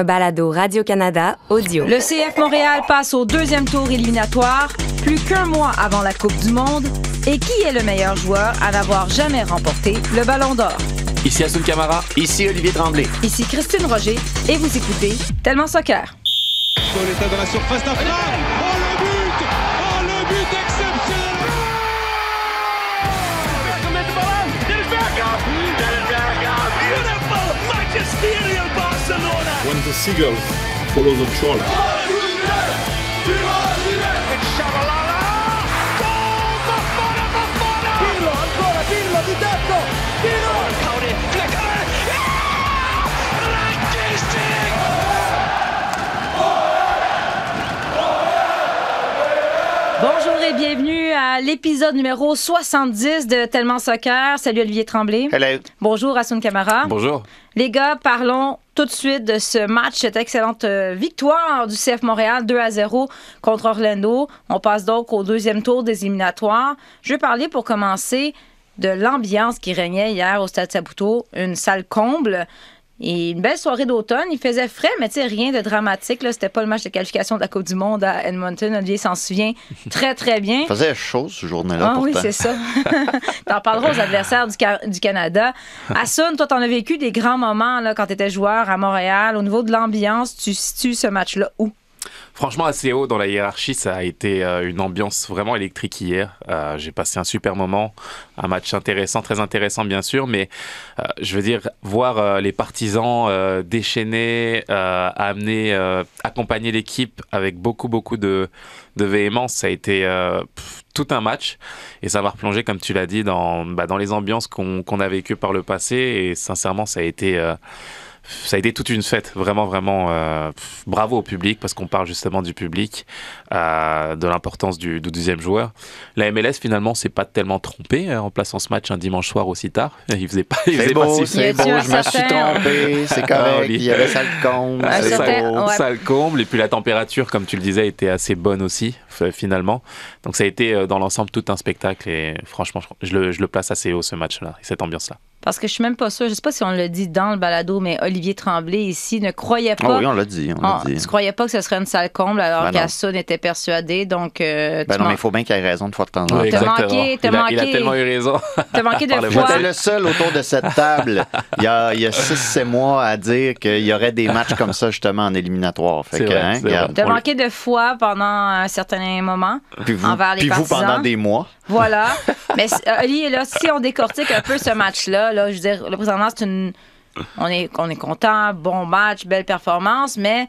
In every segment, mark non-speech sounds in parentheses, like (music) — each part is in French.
un balado Radio-Canada audio. Le CF Montréal passe au deuxième tour éliminatoire, plus qu'un mois avant la Coupe du Monde. Et qui est le meilleur joueur à n'avoir jamais remporté le Ballon d'Or? Ici Assun Camara. Ici Olivier Tremblay. Ici Christine Roger et vous écoutez Tellement Soccer. Pauletta dans la surface d'affaire. Oh le but Oh le but When the seagulls follow the trawler. Bonjour et bienvenue à l'épisode numéro 70 de Tellement Soccer. Salut Olivier Tremblay. Hello. Bonjour Assun Camara. Bonjour. Les gars, parlons tout de suite de ce match, cette excellente euh, victoire du CF Montréal 2 à 0 contre Orlando. On passe donc au deuxième tour des éliminatoires. Je vais parler pour commencer de l'ambiance qui régnait hier au Stade Saputo, une salle comble. Et une belle soirée d'automne. Il faisait frais, mais tu sais, rien de dramatique. Là. C'était pas le match de qualification de la Coupe du Monde à Edmonton. Olivier s'en souvient (laughs) très, très bien. Il faisait chaud ce journée-là Ah oui, c'est ça. (laughs) T'en parleras aux adversaires du Canada. Assun, toi, t'en as vécu des grands moments là, quand t'étais joueur à Montréal. Au niveau de l'ambiance, tu situes ce match-là où? Franchement, assez haut dans la hiérarchie, ça a été euh, une ambiance vraiment électrique hier. Euh, J'ai passé un super moment, un match intéressant, très intéressant bien sûr, mais euh, je veux dire, voir euh, les partisans euh, déchaînés, euh, amener, accompagner l'équipe avec beaucoup, beaucoup de, de véhémence, ça a été pff, tout un match. Et ça m'a replongé, comme tu l'as dit, dans, bah, dans les ambiances qu'on qu'on a vécues par le passé. Et sincèrement, ça a été... ça a été toute une fête, vraiment, vraiment. euh, pff, bravo au public, parce qu'on parle justement du public, euh, de l'importance du, du deuxième joueur. La MLS, finalement, s'est pas tellement trompée euh, en plaçant ce match un dimanche soir aussi tard. (laughs) Il faisait pas, il C'est faisait pas beau, si Y c'est un je me suis trompé, c'est (laughs) Ah, correct, il y avait ça le ouais. ça le comble. Et puis la température, comme tu le disais, était assez bonne aussi, finalement. Donc ça a été euh, dans l'ensemble tout un spectacle. Et franchement, je le, je le place assez haut ce match-là, et cette ambiance-là. Parce que je suis même pas sûre, je sais pas si on l'a dit dans le balado, mais Olivier Tremblay ici ne croyait Ah pas. oui, on l'a dit, on l'a Ah, dit. tu croyais pas que ce serait une salle comble alors Ben non. qu'Assun était persuadé. Donc, euh, Ben non, mais il faut bien qu'il ait raison de fois de temps en temps. Oui, T'as exactement. manqué, t'as il, a, il a manqué. tellement eu raison. (laughs) t'as manqué (laughs) de fois. J'étais le seul autour de cette table il y a, il y a 6-7 mois à dire qu'il y aurait des matchs comme ça justement en éliminatoire. Fait C'est que, vrai, hein, regarde, T'as on- manqué de foi pendant un certain moment. puis vous, envers les puis vous partisans. pendant des mois. Voilà. (laughs) Mais euh, Oli, là, si on décortique un peu ce match-là, là, je veux dire, là, présentement, c'est une. On est, on est content, bon match, belle performance, mais.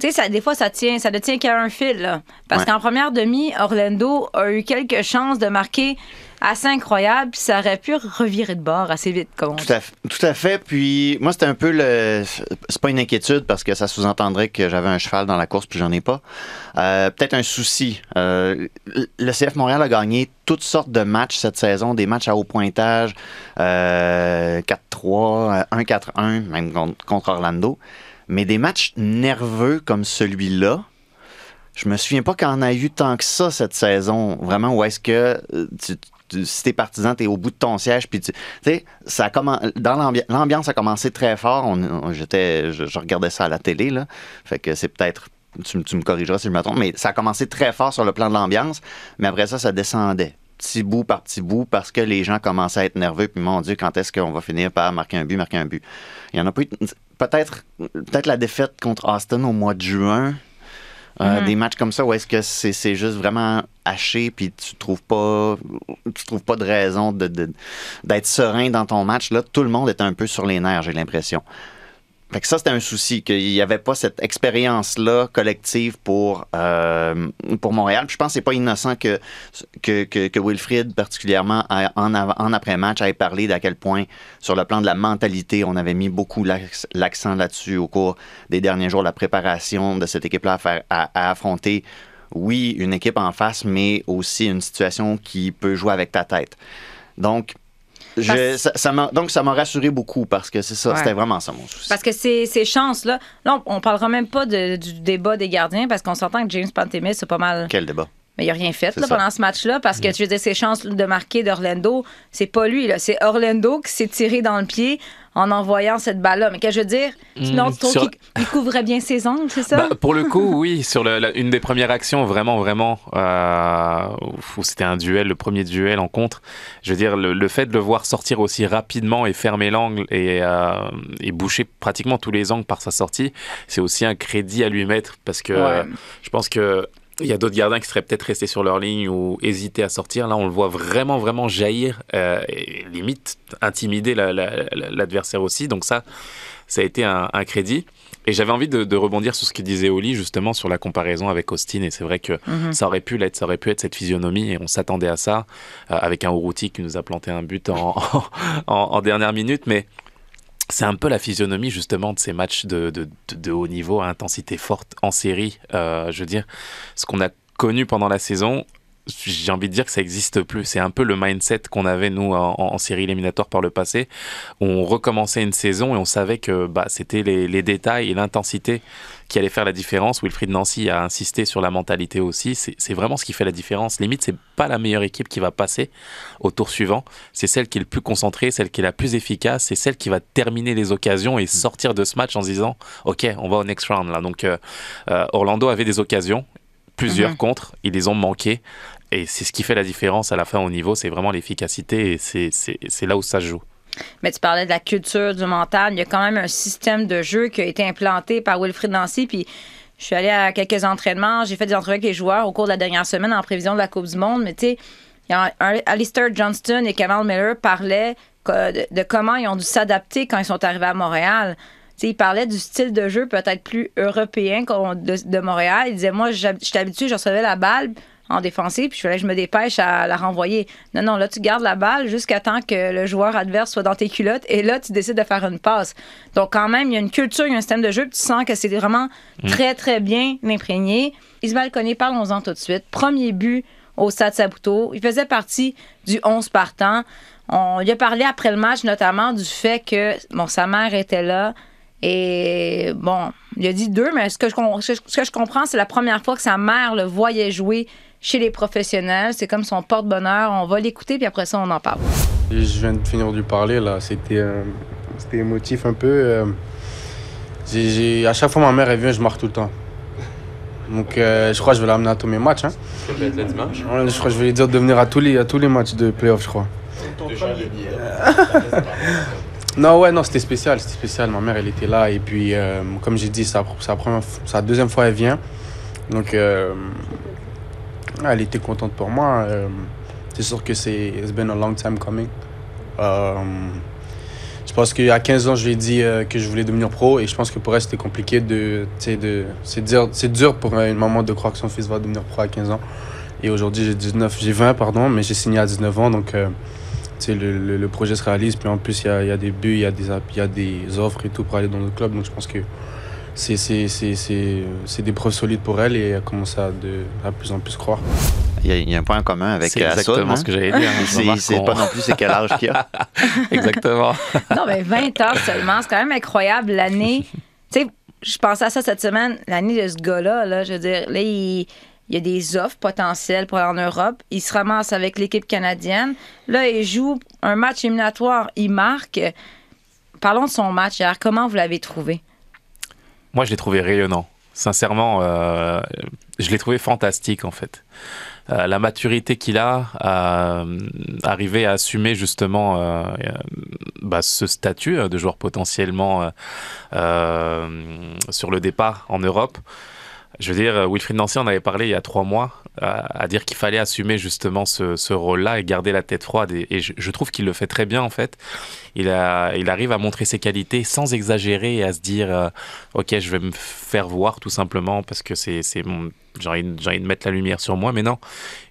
Tu sais, ça, des fois, ça tient, ça ne tient qu'à un fil. là. Parce Ouais. qu'en première demi, Orlando a eu quelques chances de marquer assez incroyables, puis ça aurait pu revirer de bord assez vite, comme on dit. Tout à, fait- tout à fait. Puis moi, c'était un peu le. C'est pas une inquiétude parce que ça sous-entendrait que j'avais un cheval dans la course puis j'en ai pas. Euh, Peut-être un souci. Euh, le CF Montréal a gagné toutes sortes de matchs cette saison, des matchs à haut pointage, euh, 4-3, euh, 1-4-1, même contre, Orlando. Mais des matchs nerveux comme celui-là, je me souviens pas en a eu tant que ça cette saison. Vraiment, où est-ce que tu, tu- si t'es partisan, t'es au bout de ton siège, puis tu sais, ça dans l'ambi- l'ambiance a commencé très fort. J'étais, je, regardais ça à la télé là, fait que c'est peut-être, tu, me- tu me corrigeras si je me trompe, mais ça a commencé très fort sur le plan de l'ambiance, mais après ça, ça descendait. Petit bout par petit bout, parce que les gens commençaient à être nerveux, puis mon Dieu, quand est-ce qu'on va finir par marquer un but, marquer un but? Il y en a. Peut-être, peut-être la défaite contre Austin au mois de juin, euh, Mhm. Des matchs comme ça où est-ce que c'est juste vraiment haché puis tu trouves pas tu trouves pas de raison de- de- d'être serein dans ton match là tout le monde est un peu sur les nerfs j'ai l'impression fait que ça c'était un souci qu'il n'y avait pas cette expérience là collective pour euh, pour Montréal. Puis je pense que c'est pas innocent que que, que, Wilfried particulièrement en, en après match ait parlé d'à quel point sur le plan de la mentalité on avait mis beaucoup l'accent là-dessus au cours des derniers jours la préparation de cette équipe là à, faire, à, à affronter oui une équipe en face mais aussi une situation qui peut jouer avec ta tête. Donc je- Parce- ça, ça m'a- donc ça m'a rassuré beaucoup parce que c'est ça Ouais. c'était vraiment ça mon souci Parce que ces, ces chances-là, là, on, on parlera même pas de- du débat des gardiens parce qu'on s'entend que James Pantemis, c'est pas mal. quel débat? Mais il n'a rien fait là, pendant ce match-là parce que tu veux dire, ses chances de marquer d'Orlando, c'est pas lui, là, c'est Orlando qui s'est tiré dans le pied en envoyant cette balle-là. Mais qu'est-ce que je veux dire? Mm, non, tu trouves sur- qu'il il couvrait bien ses angles, c'est ça? Bah, pour le coup, oui, sur le- la- une des premières actions, vraiment, vraiment, euh, où c'était un duel, le premier duel en contre. Je veux dire, le, le fait de le voir sortir aussi rapidement et fermer l'angle et, euh, et boucher pratiquement tous les angles par sa sortie, c'est aussi un crédit à lui mettre parce que Ouais. je pense que. Il y a d'autres gardiens qui seraient peut-être restés sur leur ligne ou hésiter à sortir. Là, on le voit vraiment, vraiment jaillir, euh, et limite intimider la- la- la- l'adversaire aussi. Donc ça, ça a été un, un crédit. Et j'avais envie de, de rebondir sur ce que disait Oli, justement, sur la comparaison avec Austin. Et c'est vrai que Mhm. ça aurait pu l'être, ça aurait pu être cette physionomie. Et on s'attendait à ça, euh, avec un Uruti qui nous a planté un but en, (laughs) en, en dernière minute. Mais c'est un peu la physionomie, justement, de ces matchs de, haut niveau, à intensité forte, en série. Euh, je veux dire, ce qu'on a connu pendant la saison, j'ai envie de dire que ça n'existe plus. C'est un peu le mindset qu'on avait, nous, en, en série éliminatoire par le passé. On recommençait une saison et on savait que bah, c'était les, les détails et l'intensité qui allaient faire la différence. Wilfried Nancy a insisté sur la mentalité aussi. C'est vraiment ce qui fait la différence. Limite, c'est pas la meilleure équipe qui va passer au tour suivant. C'est celle qui est le plus concentrée, celle qui est la plus efficace. C'est celle qui va terminer les occasions et sortir de ce match en se disant OK, on va au next round. Là. Donc, euh, euh, Orlando avait des occasions, plusieurs Mhm. contre. Ils les ont manquées. Et c'est ce qui fait la différence à la fin au niveau, c'est vraiment l'efficacité et c'est- là où ça se joue. Mais tu parlais de la culture, du mental. Il y a quand même un système de jeu qui a été implanté par Wilfried Nancy. Puis je suis allée à quelques entraînements. J'ai fait des entrevues avec les joueurs au cours de la dernière semaine en prévision de la Coupe du Monde. Mais tu sais, il y a un- Alistair Johnston et Kamal Miller parlaient de comment ils ont dû s'adapter quand ils sont arrivés à Montréal. Ils parlaient du style de jeu peut-être plus européen de, de Montréal. Ils disaient, moi, j'étais habitué, je recevais la balle en défensive, puis je je me dépêche à la renvoyer. Non, non, là, tu gardes la balle jusqu'à temps que le joueur adverse soit dans tes culottes, et là, tu décides de faire une passe. Donc, quand même, il y a une culture, il y a un système de jeu, puis tu sens que c'est vraiment très, très bien imprégné. Ismaël Koné, parlons-en tout de suite. Premier but au Stade Saputo. Il faisait partie du 11 partant. On lui a parlé après le match, notamment du fait que, bon, sa mère était là. Et bon, il a dit deux, mais ce que je, ce que je comprends, c'est la première fois que sa mère le voyait jouer chez les professionnels. C'est comme son porte-bonheur. On va l'écouter, puis après ça, on en parle. Je viens de finir de lui parler, là. C'était euh, c'était émotif un peu. euh. J'ai- j'ai- à chaque fois, ma mère, elle vient, je marque tout le temps. Donc, euh, je crois que je vais l'amener à tous mes matchs. Hein. Ouais, je crois que je vais lui dire de venir à tous les, à tous les matchs de playoff, je crois. (laughs) non, ouais, non, c'était spécial, c'était spécial. Ma mère, elle était là. Et puis, euh, comme j'ai dit, la deuxième fois elle vient. Donc, euh, elle était contente pour moi. euh, c'est sûr que c'est it's been a long time coming. Je pense qu'à 15 ans, je lui ai dit que je voulais devenir pro et je pense que pour elle, c'était compliqué de. de c'est dur, dur pour une maman de croire que son fils va devenir pro à 15 ans. Et aujourd'hui, j'ai 19, j'ai 20, pardon, mais j'ai signé à 19 ans, donc le, le- le projet se réalise. Puis en plus, il y a, il y a des buts, il y, a des y a des offres et tout pour aller dans le club. Donc je pense que c'est, c'est, c'est, c'est, c'est des preuves solides pour elle et elle commence à de, à plus en plus croire. Il y, a, il y a un point en commun avec C'est Assoun, exactement hein? ce que j'allais dire. hein. (laughs) C'est c'est pas non plus c'est quel âge qu'il a. (laughs) Exactement. (laughs) Non, mais 20 heures seulement, c'est quand même incroyable. L'année, tu sais, je pensais à ça cette semaine, l'année de ce gars-là, là, je veux dire, là, il, il y a des offres potentielles pour aller en Europe. Il se ramasse avec l'équipe canadienne. Là, il joue un match éliminatoire, il marque. Parlons de son match hier. Comment vous l'avez trouvé? Moi, je l'ai trouvé rayonnant. Sincèrement, euh, je l'ai trouvé fantastique en fait. Euh, la maturité qu'il a, euh, arriver à assumer justement euh, bah, ce statut euh, de joueur potentiellement sur le départ en Europe. Je veux dire, Wilfried Nancy en avait parlé il y a trois mois, à, à dire qu'il fallait assumer justement ce, rôle-là et garder la tête froide. Et, je, trouve qu'il le fait très bien en fait. Il, arrive à montrer ses qualités sans exagérer et à se dire, euh, ok, je vais me faire voir tout simplement parce que c'est, j'ai envie, de mettre la lumière sur moi. Mais non,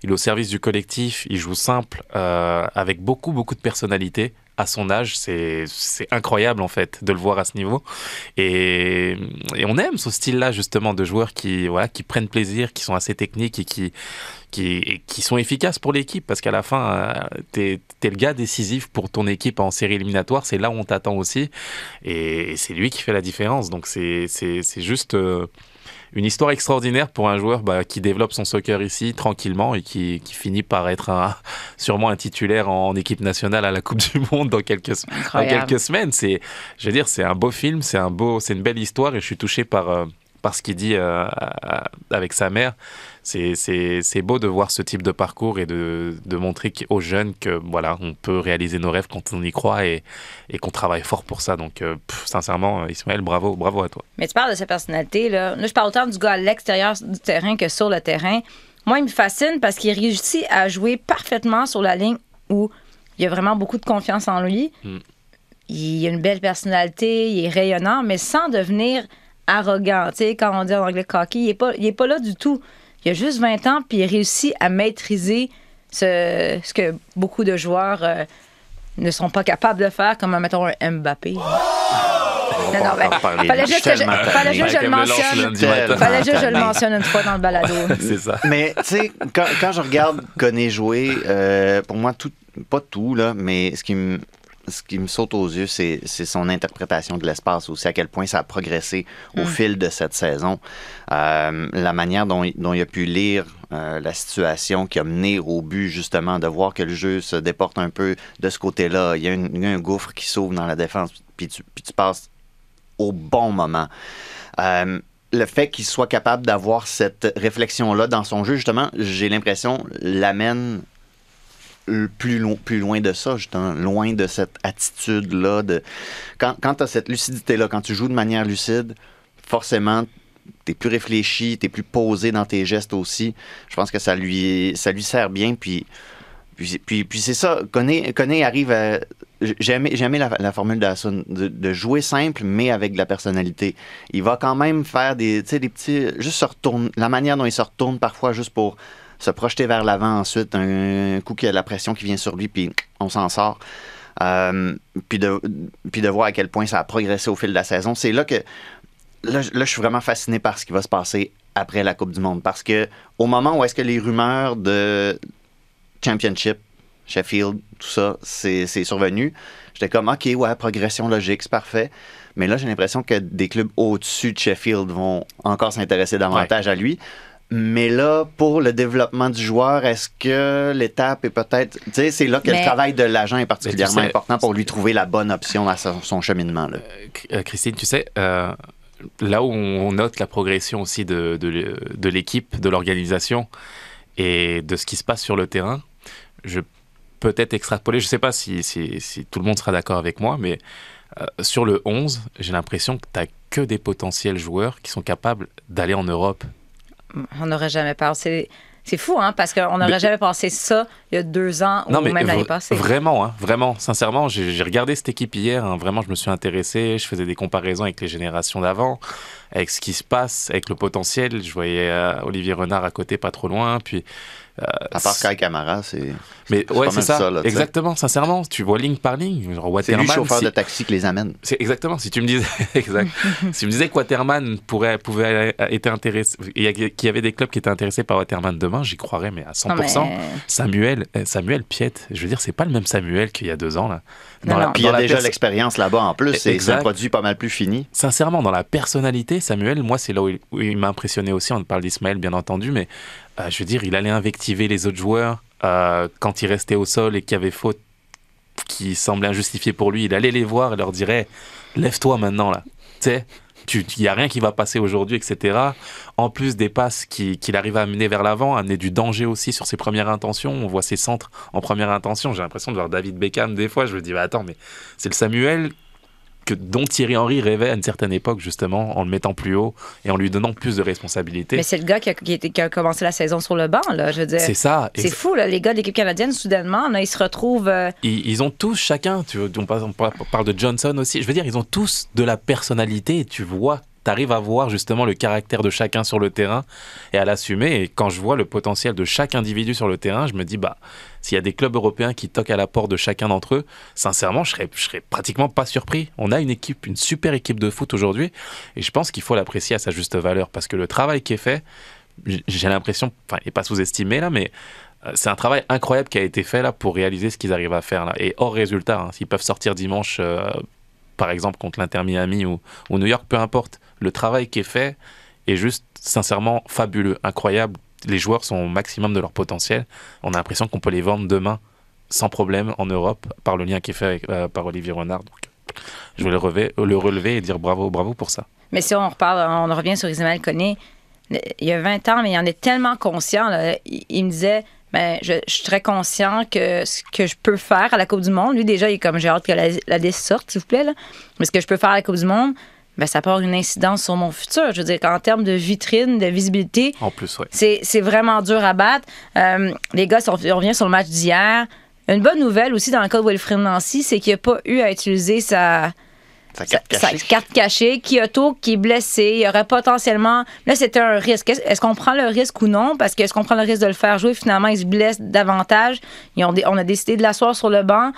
il est au service du collectif, il joue simple, euh, avec beaucoup, beaucoup de personnalité. À son âge, c'est, incroyable en fait de le voir à ce niveau. Et, on aime ce style-là justement de joueurs qui, voilà, qui prennent plaisir, qui sont assez techniques et qui, qui, qui sont efficaces pour l'équipe parce qu'à la fin, euh, t'es es le gars décisif pour ton équipe en série éliminatoire. C'est là où on t'attend aussi. Et, c'est lui qui fait la différence. Donc c'est juste. euh, une histoire extraordinaire pour un joueur bah, qui développe son soccer ici tranquillement et qui, qui finit par être un, (laughs) sûrement un titulaire en, équipe nationale à la Coupe du Monde dans quelques, dans quelques semaines. C'est, je veux dire, c'est un beau film, c'est un beau, c'est une belle histoire et je suis touché par, euh, par ce qu'il dit euh, avec sa mère. C'est beau de voir ce type de parcours et de, de montrer aux jeunes que voilà, on peut réaliser nos rêves quand on y croit et, et qu'on travaille fort pour ça. Donc, euh, sincèrement, Ismaël, bravo, bravo à toi. Mais tu parles de sa personnalité. Là, là je parle autant du gars à l'extérieur du terrain que sur le terrain. Moi, il me fascine parce qu'il réussit à jouer parfaitement sur la ligne où il y a vraiment beaucoup de confiance en lui. Hmm. Il a une belle personnalité, il est rayonnant, mais sans devenir arrogant. Tu sais, quand on dit en anglais cocky, il n'est pas, est pas là du tout. Il a juste 20 ans, puis il réussit à maîtriser ce, ce que beaucoup de joueurs euh, ne sont pas capables de faire, comme, mettons, un Mbappé. non, non, ben, fallait juste que je, fallait juste je le mentionne. Fallait juste que je le mentionne une fois dans le balado. (laughs) C'est ça. Mais, tu sais, quand, quand, je regarde Koné jouer, euh, pour moi, tout, pas tout, là, mais ce qui me ce qui me saute aux yeux, c'est son interprétation de l'espace aussi, à quel point ça a progressé au mm. fil de cette saison. Euh, la manière dont, dont, il a pu lire euh, la situation qui a mené au but, justement, de voir que le jeu se déporte un peu de ce côté-là. Il, y a un gouffre qui s'ouvre dans la défense, puis tu, puis tu passes au bon moment. Euh, le fait qu'il soit capable d'avoir cette réflexion-là dans son jeu, justement, j'ai l'impression, l'amène plus, plus loin de ça, justement, loin de cette attitude-là. De... Quand, quand tu as cette lucidité-là, quand tu joues de manière lucide, forcément, tu es plus réfléchi, tu es plus posé dans tes gestes aussi. Je pense que ça lui, ça lui sert bien. Puis, puis, c'est ça, Koné, arrive à. J'aime la, la, formule de, de, de, jouer simple, mais avec de la personnalité. Il va quand même faire des, des petits. Juste se retourne. La manière dont il se retourne parfois, juste pour se projeter vers l'avant ensuite, un coup qu'il y a la pression qui vient sur lui, puis on s'en sort. Euh, puis, de, puis de voir à quel point ça a progressé au fil de la saison. C'est là que là, je suis vraiment fasciné par ce qui va se passer après la Coupe du Monde. Parce que au moment où est-ce que les rumeurs de Championship, Sheffield, tout ça, c'est survenu, j'étais comme, OK, ouais, progression logique, c'est parfait. Mais là, j'ai l'impression que des clubs au-dessus de Sheffield vont encore s'intéresser davantage à lui. Mais là, pour le développement du joueur, est-ce que l'étape est peut-être. Tu sais, c'est là que le travail de l'agent est particulièrement important pour lui trouver la bonne option à son cheminement. Là. Euh, euh, Christine, tu sais, euh, là où on note la progression aussi de, de, l'équipe, de l'organisation et de ce qui se passe sur le terrain, je peux être extrapoler, je ne sais pas si, si, si, tout le monde sera d'accord avec moi, mais sur le 11, j'ai l'impression que tu n'as que des potentiels joueurs qui sont capables d'aller en Europe on n'aurait jamais pensé. C'est fou, hein, parce qu'on n'aurait jamais pensé ça il y a deux ans ou même l'année passée. Vraiment, hein, vraiment, sincèrement, j'ai regardé cette équipe hier, hein, vraiment, je me suis intéressé, je faisais des comparaisons avec les générations d'avant, avec ce qui se passe, avec le potentiel. Je voyais euh, Olivier Renard à côté, pas trop loin, puis à part Sky Camara, c'est. Mais ouais, c'est ça. exactement, sincèrement, tu vois ligne par ligne. C'est lui, chauffeur de taxi, qui les amène. C'est exactement. Si tu me disais, (laughs) exact. (laughs) si tu me disais que Waterman pourrait, pouvait être intéressé, qu'il y avait des clubs qui étaient intéressés par Waterman demain, j'y croirais, mais à 100%. Samuel, eh, Samuel Piette, je veux dire, c'est pas le même Samuel qu'il y a deux ans là. Dans Puis il y a déjà l'expérience là-bas en plus. C'est un produit pas mal plus fini. Sincèrement, dans la personnalité, Samuel, moi, c'est là où il, m'a impressionné aussi. On parle d'Ismaël, bien entendu, mais euh, je veux dire, il allait invectiver les autres joueurs euh, quand il restait au sol et qu'il y avait faute qui semblait injustifiée pour lui. Il allait les voir et leur dirait Lève-toi maintenant, là. Tu sais, il n'y a rien qui va passer aujourd'hui, etc. En plus des passes qu'il arrive à amener vers l'avant, amener du danger aussi sur ses premières intentions. On voit ses centres en première intention. J'ai l'impression de voir David Beckham des fois. Je me dis, bah, attends, mais c'est le Samuel que, dont Thierry Henry rêvait à une certaine époque, justement, en le mettant plus haut et en lui donnant plus de responsabilités. Mais c'est le gars qui a, qui, a, commencé la saison sur le banc, là, je veux dire. C'est ça. C'est fou, là, les gars de l'équipe canadienne, soudainement, là, ils se retrouvent. Euh, ils, ont tous, chacun, tu, on, parle, de Johnson aussi, je veux dire, ils ont tous de la personnalité, tu vois tu arrives à voir justement le caractère de chacun sur le terrain et à l'assumer. Et quand je vois le potentiel de chaque individu sur le terrain, je me dis, bah, s'il y a des clubs européens qui toquent à la porte de chacun d'entre eux, sincèrement, je serais, serais pratiquement pas surpris. On a une équipe, une super équipe de foot aujourd'hui, et je pense qu'il faut l'apprécier à sa juste valeur parce que le travail qui est fait, j'ai l'impression, enfin, il n'est pas sous-estimé là, mais euh, c'est un travail incroyable qui a été fait là pour réaliser ce qu'ils arrivent à faire là. Et hors résultat, hein, s'ils peuvent sortir dimanche, euh, par exemple contre l'Inter Miami ou, New York, peu importe le travail qui est fait, est juste sincèrement fabuleux, incroyable. Les joueurs sont au maximum de leur potentiel. On a l'impression qu'on peut les vendre demain sans problème en Europe par le lien qui est fait avec, euh, par Olivier Renard. Donc, je voulais le relever, le et dire bravo, bravo pour ça. Mais si on reparle, on revient sur Ismaël Koné, il y a 20 ans, mais il en est tellement conscient. Il, il me disait, ben, je, je suis très conscient que ce que je peux faire à la Coupe du Monde, lui déjà, il est comme j'ai hâte que la, la liste sorte, s'il vous plaît. Là. Mais ce que je peux faire à la Coupe du Monde, ben, ça peut avoir une incidence sur mon futur. Je veux dire qu'en termes de vitrine, de visibilité, En plus, ouais. c'est c'est vraiment dur à battre. Euh, les gars, si on, on revient sur le match d'hier. Une bonne nouvelle aussi dans le cas de Wilfred Nancy, c'est qu'il n'a pas eu à utiliser sa, Sa carte sa cachée. carte cachée. Kyoto qui est blessé, il y aurait potentiellement. Là, c'était un risque. Est-ce qu'on prend le risque ou non? Parce que est-ce qu'on prend le risque de le faire jouer? Finalement, il se blesse davantage. Ils ont dé- on a décidé de l'asseoir sur le banc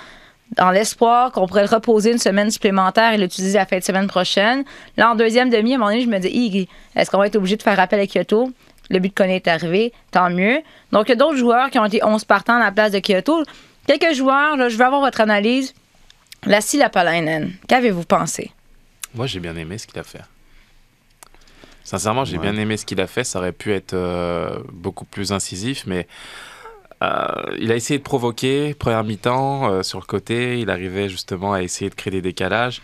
dans l'espoir qu'on pourrait le reposer une semaine supplémentaire et l'utiliser la fin de semaine prochaine. Là, en deuxième demi, à un moment donné, je me dis, est-ce qu'on va être obligé de faire appel à Kyoto? Le but de Koné est arrivé, tant mieux. Donc, il y a d'autres joueurs qui ont été 11 partants à la place de Kyoto. Quelques joueurs, là, je veux avoir votre analyse. Lassi Lapalainen, qu'avez-vous pensé? Moi, j'ai bien aimé ce qu'il a fait. Sincèrement, j'ai Ouais. bien aimé ce qu'il a fait. Ça aurait pu être euh, beaucoup plus incisif, mais euh, il a essayé de provoquer. Première mi-temps, euh, sur le côté, il arrivait justement à essayer de créer des décalages.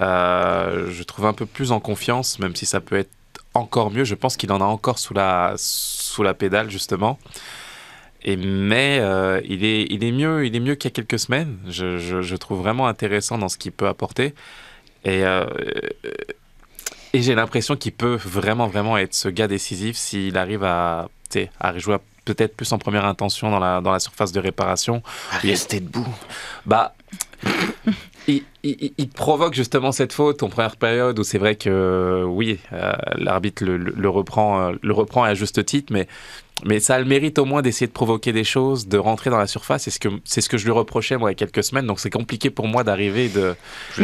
Euh, je trouve un peu plus en confiance, même si ça peut être encore mieux. Je pense qu'il en a encore sous la, sous la pédale, justement. Et, mais euh, il, est, il, est mieux, il est mieux qu'il y a quelques semaines. Je, je, je trouve vraiment intéressant dans ce qu'il peut apporter. Et, euh, et j'ai l'impression qu'il peut vraiment, vraiment être ce gars décisif s'il arrive à, à rejouer peut-être plus en première intention dans la, dans la surface de réparation. À rester debout. Bah, il, il- il provoque justement cette faute en première période où c'est vrai que oui, euh, l'arbitre le, le- le reprend, euh, le reprend à juste titre, mais, mais ça a le mérite au moins d'essayer de provoquer des choses, de rentrer dans la surface. C'est ce que, c'est ce que je lui reprochais moi il y a quelques semaines, donc c'est compliqué pour moi d'arriver et de, de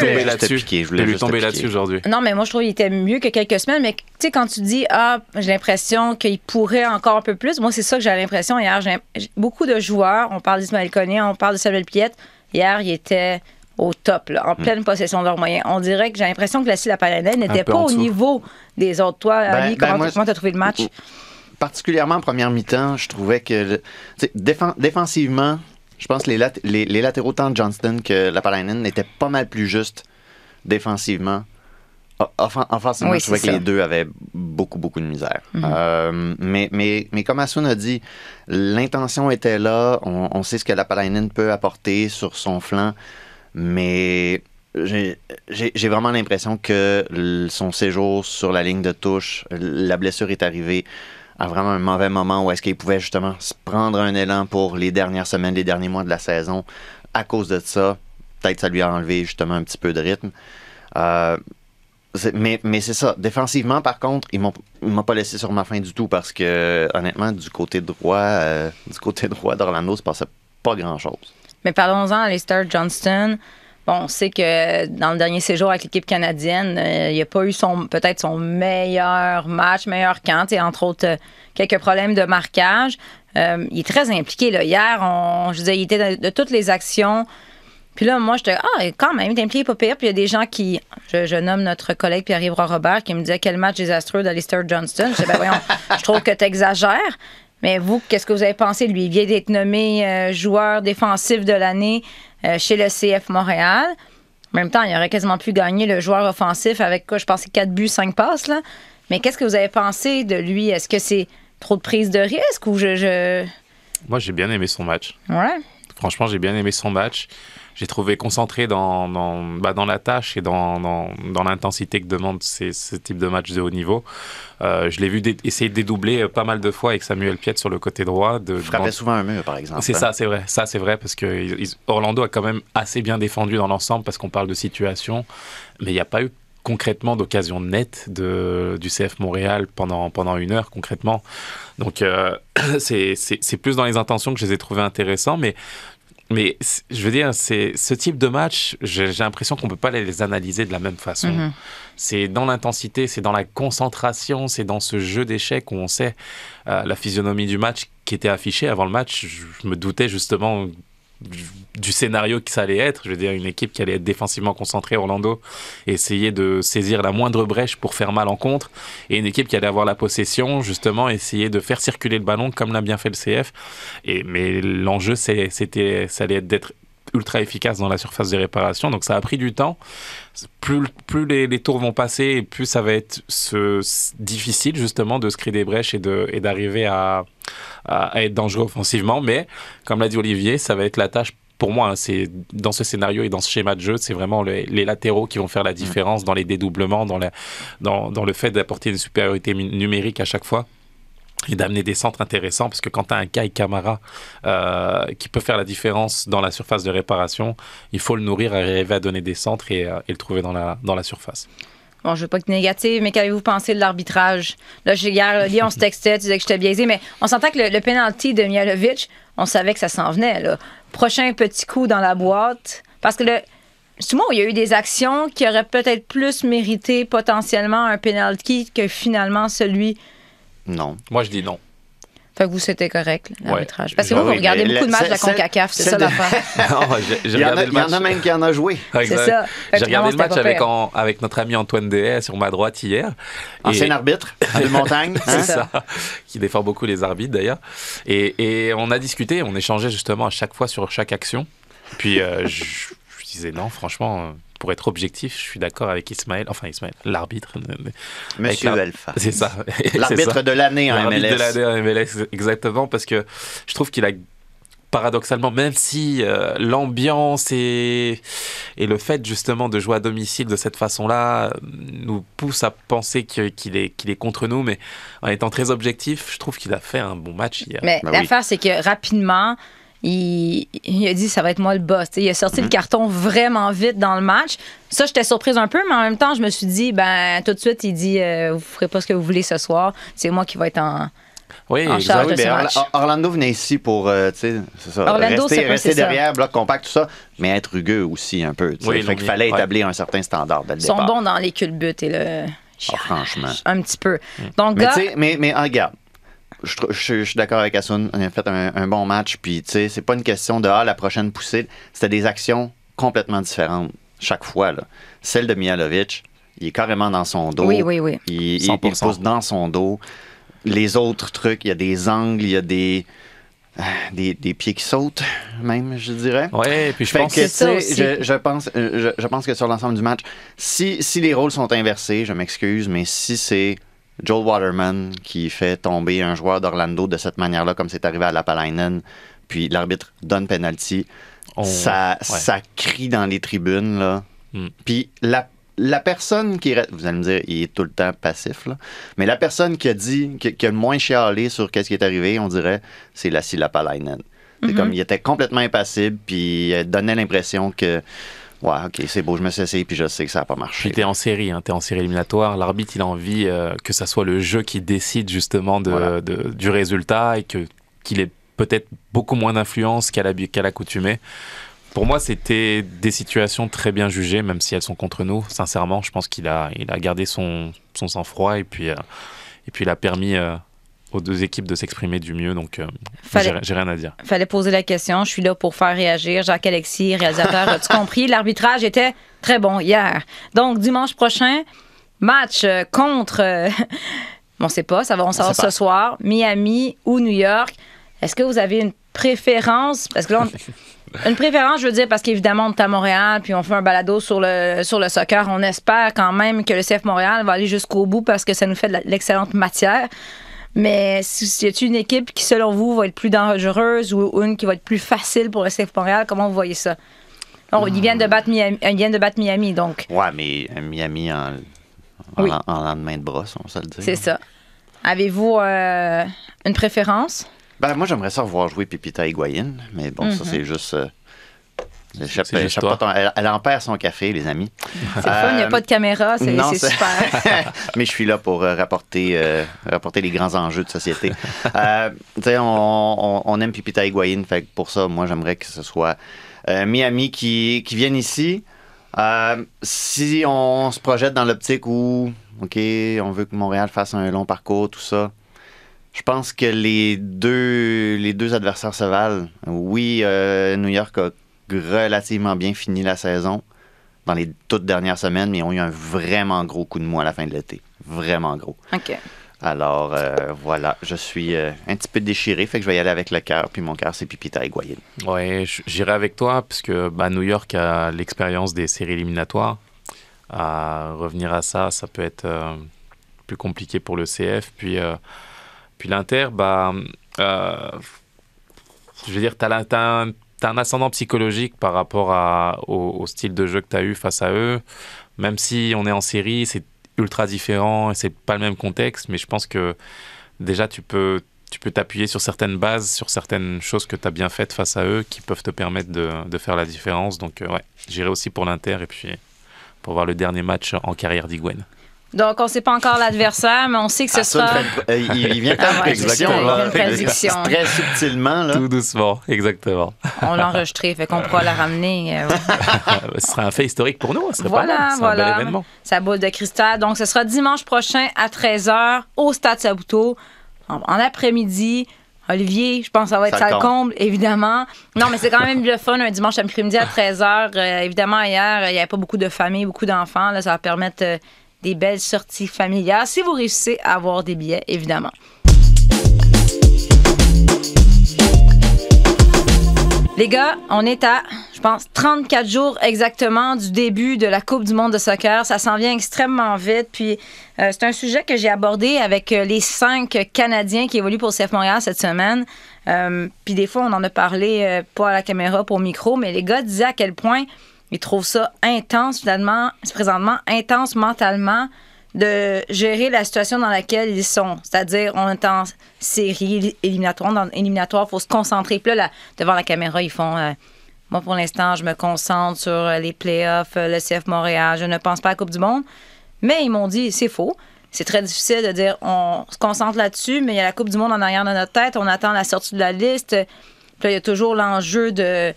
tomber là-dessus. De lui tomber là-dessus aujourd'hui. Non, mais moi, je trouve qu'il était mieux que quelques semaines. Mais tu sais, quand tu dis, ah, j'ai l'impression qu'il pourrait encore un peu plus, moi, c'est ça que j'ai l'impression. Hier, j'ai beaucoup de joueurs, on parle d'Ismaël Koné, on parle de Samuel Piette. Hier, il était au top, là, Hmm. en pleine possession de leurs moyens. On dirait que j'ai l'impression que la Lapalainen n'était pas en au niveau des autres. Toi, Ben- Ali, ben, comment tu as trouvé le match? Particulièrement en première mi-temps, je trouvais que défensivement, je pense que les, lat- les, les latéraux tant de Johnston que Lapalainen étaient pas mal plus justes défensivement. Offen- Offensivement, Oui, je trouvais que les deux avaient beaucoup, beaucoup de misère. Mhm. Euh, mais, mais, mais comme Asun a dit, l'intention était là. On, on sait ce que Lapalainen peut apporter sur son flanc. Mais j'ai vraiment l'impression que son séjour sur la ligne de touche, la blessure est arrivée à vraiment un mauvais moment où est-ce qu'il pouvait justement se prendre un élan pour les dernières semaines, les derniers mois de la saison. À cause de ça, peut-être ça lui a enlevé justement un petit peu de rythme. Euh, mais mais c'est ça. Défensivement, par contre, ils m'ont m'ont pas laissé sur ma faim du tout parce que honnêtement, du côté droit, euh, du côté droit d'Orlando, se passait pas grand-chose. Mais parlons-en à Lester Johnston. Bon, on sait que dans le dernier séjour avec l'équipe canadienne, euh, il n'a pas eu son peut-être son meilleur match, meilleur camp, et entre autres euh, quelques problèmes de marquage. Euh, il est très impliqué. Là. Hier, on, je disais, il était de, de toutes les actions. Puis là, moi, j'étais, ah, quand même, il est impliqué, pas pire. Puis il y a des gens qui, je, je nomme notre collègue Pierre-Yves Robert, qui me disait quel match désastreux d'Alistair Johnston. Je disais, ben voyons, (laughs) je trouve que tu exagères. Mais vous, qu'est-ce que vous avez pensé de lui? Il vient d'être nommé joueur défensif de l'année euh, chez le CF Montréal. En même temps, il aurait quasiment pu gagner le joueur offensif avec quoi, je pensais 4 buts, 5 passes. Là. Mais qu'est-ce que vous avez pensé de lui? Est-ce que c'est trop de prise de risque ou je. je... Moi, j'ai bien aimé son match. Ouais. Franchement, j'ai bien aimé son match. J'ai trouvé concentré dans, dans, bah, dans la tâche et dans, dans, dans l'intensité que demande ces, ce type de match de haut niveau. Euh, je l'ai vu essayer de dédoubler euh, pas mal de fois avec Samuel Piet sur le côté droit. De, Il frappait souvent un mur, par exemple. c'est hein. ça, c'est vrai. Ça, c'est vrai parce que ils- ils- Orlando a quand même assez bien défendu dans l'ensemble parce qu'on parle de situation, mais il n'y a pas eu concrètement d'occasion nette de, du CF Montréal pendant, pendant une heure concrètement. Donc euh, (clears throat) c'est c'est- c'est plus dans les intentions que je les ai trouvés intéressants, mais mais je veux dire, c'est ce type de match, j'ai l'impression qu'on peut pas les analyser de la même façon. Mhm. C'est dans l'intensité, c'est dans la concentration, c'est dans ce jeu d'échecs où on sait euh, la physionomie du match qui était affichée avant le match. Je me doutais justement du scénario que ça allait être. Je veux dire, une équipe qui allait être défensivement concentrée, Orlando, et essayer de saisir la moindre brèche pour faire mal en contre, et une équipe qui allait avoir la possession, justement, essayer de faire circuler le ballon comme l'a bien fait le CF. Et, mais l'enjeu, c'était, ça allait être d'être ultra efficace dans la surface de réparation. Donc ça a pris du temps. Plus, plus les, les tours vont passer, et plus ça va être ce, difficile justement de se créer des brèches et, d'arriver à, à, à être dangereux offensivement. Mais comme l'a dit Olivier, ça va être la tâche. Pour moi, hein, c'est dans ce scénario et dans ce schéma de jeu, c'est vraiment les, les latéraux qui vont faire la différence dans les dédoublements, dans, la, dans, dans le fait d'apporter une supériorité numérique à chaque fois et d'amener des centres intéressants parce que quand tu as un Kai Kamara euh, qui peut faire la différence dans la surface de réparation, il faut le nourrir, arriver à donner des centres et, euh, le trouver dans la, dans la surface. Bon, je veux pas être négative, mais qu'avez-vous pensé de l'arbitrage? Là, hier, Oli, on se textait, tu disais que j'étais biaisé, mais on s'entend que le, le penalty de Mialovic, on savait que ça s'en venait. Là. Prochain petit coup dans la boîte. Parce que le, souvent, il y a eu des actions qui auraient peut-être plus mérité potentiellement un penalty que finalement celui. Non. Moi, je dis non. Fait que vous, c'était correct, l'arbitrage. Parce que Ouais, vous, vous oui, regardez beaucoup de la- matchs de la CONCACAF, c'est ça de- l'affaire. (laughs) Non, j'ai- j'ai Il y, en regardé a, le il y en match. a même qui en a joué. C'est ça. J'ai regardé le match avec, en- avec notre ami Antoine Dehaye sur ma droite hier. Ancien Et- arbitre, de (laughs) montagne. C'est hein? ça. qui défend beaucoup les arbitres d'ailleurs. Et, et on a discuté, on échangeait justement à chaque fois sur chaque action. Puis euh, je, je disais non, franchement, euh, pour être objectif, je suis d'accord avec Ismaël, enfin Ismaël, l'arbitre. Monsieur la- Alpha. (laughs) C'est ça. L'arbitre de l'année en L'arbitre MLS. de l'année en MLS, exactement, parce que je trouve qu'il a paradoxalement, même si euh, l'ambiance et, et le fait justement de jouer à domicile de cette façon-là euh, nous pousse à penser qu'il est, qu'il est contre nous, mais en étant très objectif, je trouve qu'il a fait un bon match hier. Mais oui. l'affaire, c'est que rapidement, il, il a dit ça va être moi le boss. Il a sorti le carton vraiment vite dans le match. Ça, j'étais surprise un peu, mais en même temps, je me suis dit, ben tout de suite, il dit euh, vous ferez pas ce que vous voulez ce soir. C'est moi qui vais être en. Oui, en charge. oui, de ce Orla- match. Orlando venait ici pour, euh, tu sais, c'est ça, Orlando, c'est rester, ça. derrière, bloc compact, tout ça, mais être rugueux aussi un peu. Oui, fait mis, fallait ouais. établir un certain standard dès le Ils sont départ. bons dans les culbutes et le. Ah, franchement. Un petit peu. Donc, Mais gars, tu sais, mais, mais ah, regarde, je, trou- je- je suis d'accord avec Asun, on a fait un, un bon match, puis tu sais, c'est pas une question de ah, la prochaine poussée, c'était des actions complètement différentes chaque fois. Là. Celle de Mihalovic, il est carrément dans son dos. oui, oui, oui. Il, il- il 100%. pousse dans son dos. Les autres trucs, il y a des angles, il y a des, des, des pieds qui sautent, même, je dirais. Ouais, et puis je Fait pense que, C'est ça tu aussi. sais, je, je pense, euh, je, je pense que sur l'ensemble du match, si, si les rôles sont inversés, je m'excuse, mais si c'est Joel Waterman qui fait tomber un joueur d'Orlando de cette manière-là, comme c'est arrivé à Lapalainen, puis l'arbitre donne penalty, on- ça, ouais. ça crie dans les tribunes. Là. Mm. Puis la, la personne qui... Vous allez me dire, il est tout le temps passif, là. mais la personne qui a dit, qui, qui a le moins chialé sur qu'est-ce qui est arrivé, on dirait, c'est Lassie Lapalainen. C'est comme, il était complètement impassible, puis il donnait l'impression que, ouais, ok, c'est beau, je me suis essayé, puis je sais que ça n'a pas marché. Puis t'es en série, hein, t'es en série éliminatoire. L'arbitre, il a envie euh, que ça soit le jeu qui décide justement de, Voilà. de- du résultat et que qu'il ait peut-être beaucoup moins d'influence qu'à l'accoutumée. Pour moi, c'était des situations très bien jugées, même si elles sont contre nous. Sincèrement, je pense qu'il a, il a gardé son, son sang-froid et puis, euh, et puis il a permis euh, aux deux équipes de s'exprimer du mieux. Donc, euh, j'ai rien à dire. fallait poser la question. Je suis là pour faire réagir. Jacques-Alexis, réalisateur, as-tu (laughs) compris? L'arbitrage était très bon hier. Donc, dimanche prochain, match euh, contre. euh, (laughs) on ne sait pas, ça va, on sait ce soir. Miami ou New York. Est-ce que vous avez une préférence? Parce que là, on- une préférence, je veux dire, parce qu'évidemment, on est à Montréal, puis on fait un balado sur le, sur le soccer. On espère quand même que le CF Montréal va aller jusqu'au bout parce que ça nous fait de l'excellente matière. Mais si, y a-t-il une équipe qui, selon vous, va être plus dangereuse ou une qui va être plus facile pour le CF Montréal? Comment vous voyez ça? Non, ils, viennent de battre Miami, ils viennent de battre Miami, donc Ouais, mais euh, Miami en, en, Oui. en lendemain de brosse, on va se le dire. c'est ça. Avez-vous euh, une préférence? Ben, moi, j'aimerais ça revoir jouer Pipita Higuain, mais bon, ça, c'est juste. euh, pas ton- elle, elle en perd son café, les amis. C'est le fun, il n'y a Euh, pas de caméra, c'est super. (laughs) mais je suis là pour euh, rapporter, euh, rapporter les grands enjeux de société. Euh, on, on- on aime Pipita Higuain, fait que pour ça, moi, j'aimerais que ce soit euh, Miami qui, qui vienne ici. Euh, si on se projette dans l'optique où, OK, on veut que Montréal fasse un long parcours, tout ça, Je pense que les deux, les deux adversaires se valent. Oui, euh, New York a relativement bien fini la saison dans les toutes dernières semaines, mais ils ont eu un vraiment gros coup de mou à la fin de l'été. Vraiment gros. OK. Alors, euh, voilà, je suis euh, un petit peu déchiré, fait que je vais y aller avec le cœur, puis mon cœur, c'est Pipita Higuaín. Ouais, j- j'irai avec toi, parce que bah, New York a l'expérience des séries éliminatoires. À revenir à ça, ça peut être euh, plus compliqué pour le CF. Puis, euh, puis l'Inter, bah, euh, je veux dire, tu as, un t'as un ascendant psychologique par rapport au, style de jeu que tu as eu face à eux. Même si on est en série, c'est ultra différent et c'est pas le même contexte, mais je pense que déjà tu peux tu peux t'appuyer sur certaines bases, sur certaines choses que tu as bien faites face à eux qui peuvent te permettre de, faire la différence. Donc, euh, ouais, j'irai aussi pour l'Inter et puis pour voir le dernier match en carrière d'Igwen. Donc, on ne sait pas encore l'adversaire, mais on sait que ce sera. fait- (laughs) euh, il, vient Ah ouais, de prédiction. Très subtilement, là. Tout doucement, exactement. On l'a enregistré, fait qu'on pourra la ramener. euh, ouais. (laughs) Ce serait un fait historique pour nous, ce serait Voilà, pas mal. Un voilà. bel événement. Sa boule de cristal. Donc, ce sera dimanche prochain à 13h au Stade Sabuto, en, en après-midi. Olivier, je pense que ça va être Ça ça le compte. comble, évidemment. Non, mais c'est quand même le fun un dimanche après-midi à 13h. Euh, évidemment, hier, il n'y avait pas beaucoup de familles, beaucoup d'enfants. Là, ça va permettre euh, des belles sorties familiales si vous réussissez à avoir des billets, évidemment. Les gars, on est à, je pense, 34 jours exactement du début de la Coupe du monde de soccer. Ça s'en vient extrêmement vite. Puis, euh, c'est un sujet que j'ai abordé avec euh, les cinq Canadiens qui évoluent pour le CF Montréal cette semaine. Euh, puis, des fois, on en a parlé, pas à la caméra, pas au micro, mais les gars disaient à quel point ils trouvent ça intense, finalement, présentement, intense mentalement de gérer la situation dans laquelle ils sont. C'est-à-dire, on est en série éliminatoire. Éliminatoire, il faut se concentrer. Puis là, devant la caméra, ils font... euh, moi, pour l'instant, je me concentre sur les playoffs, le CF Montréal. Je ne pense pas à la Coupe du Monde. Mais ils m'ont dit, c'est faux. C'est très difficile de dire, on se concentre là-dessus, mais il y a la Coupe du Monde en arrière de notre tête. On attend la sortie de la liste. Puis là, il y a toujours l'enjeu de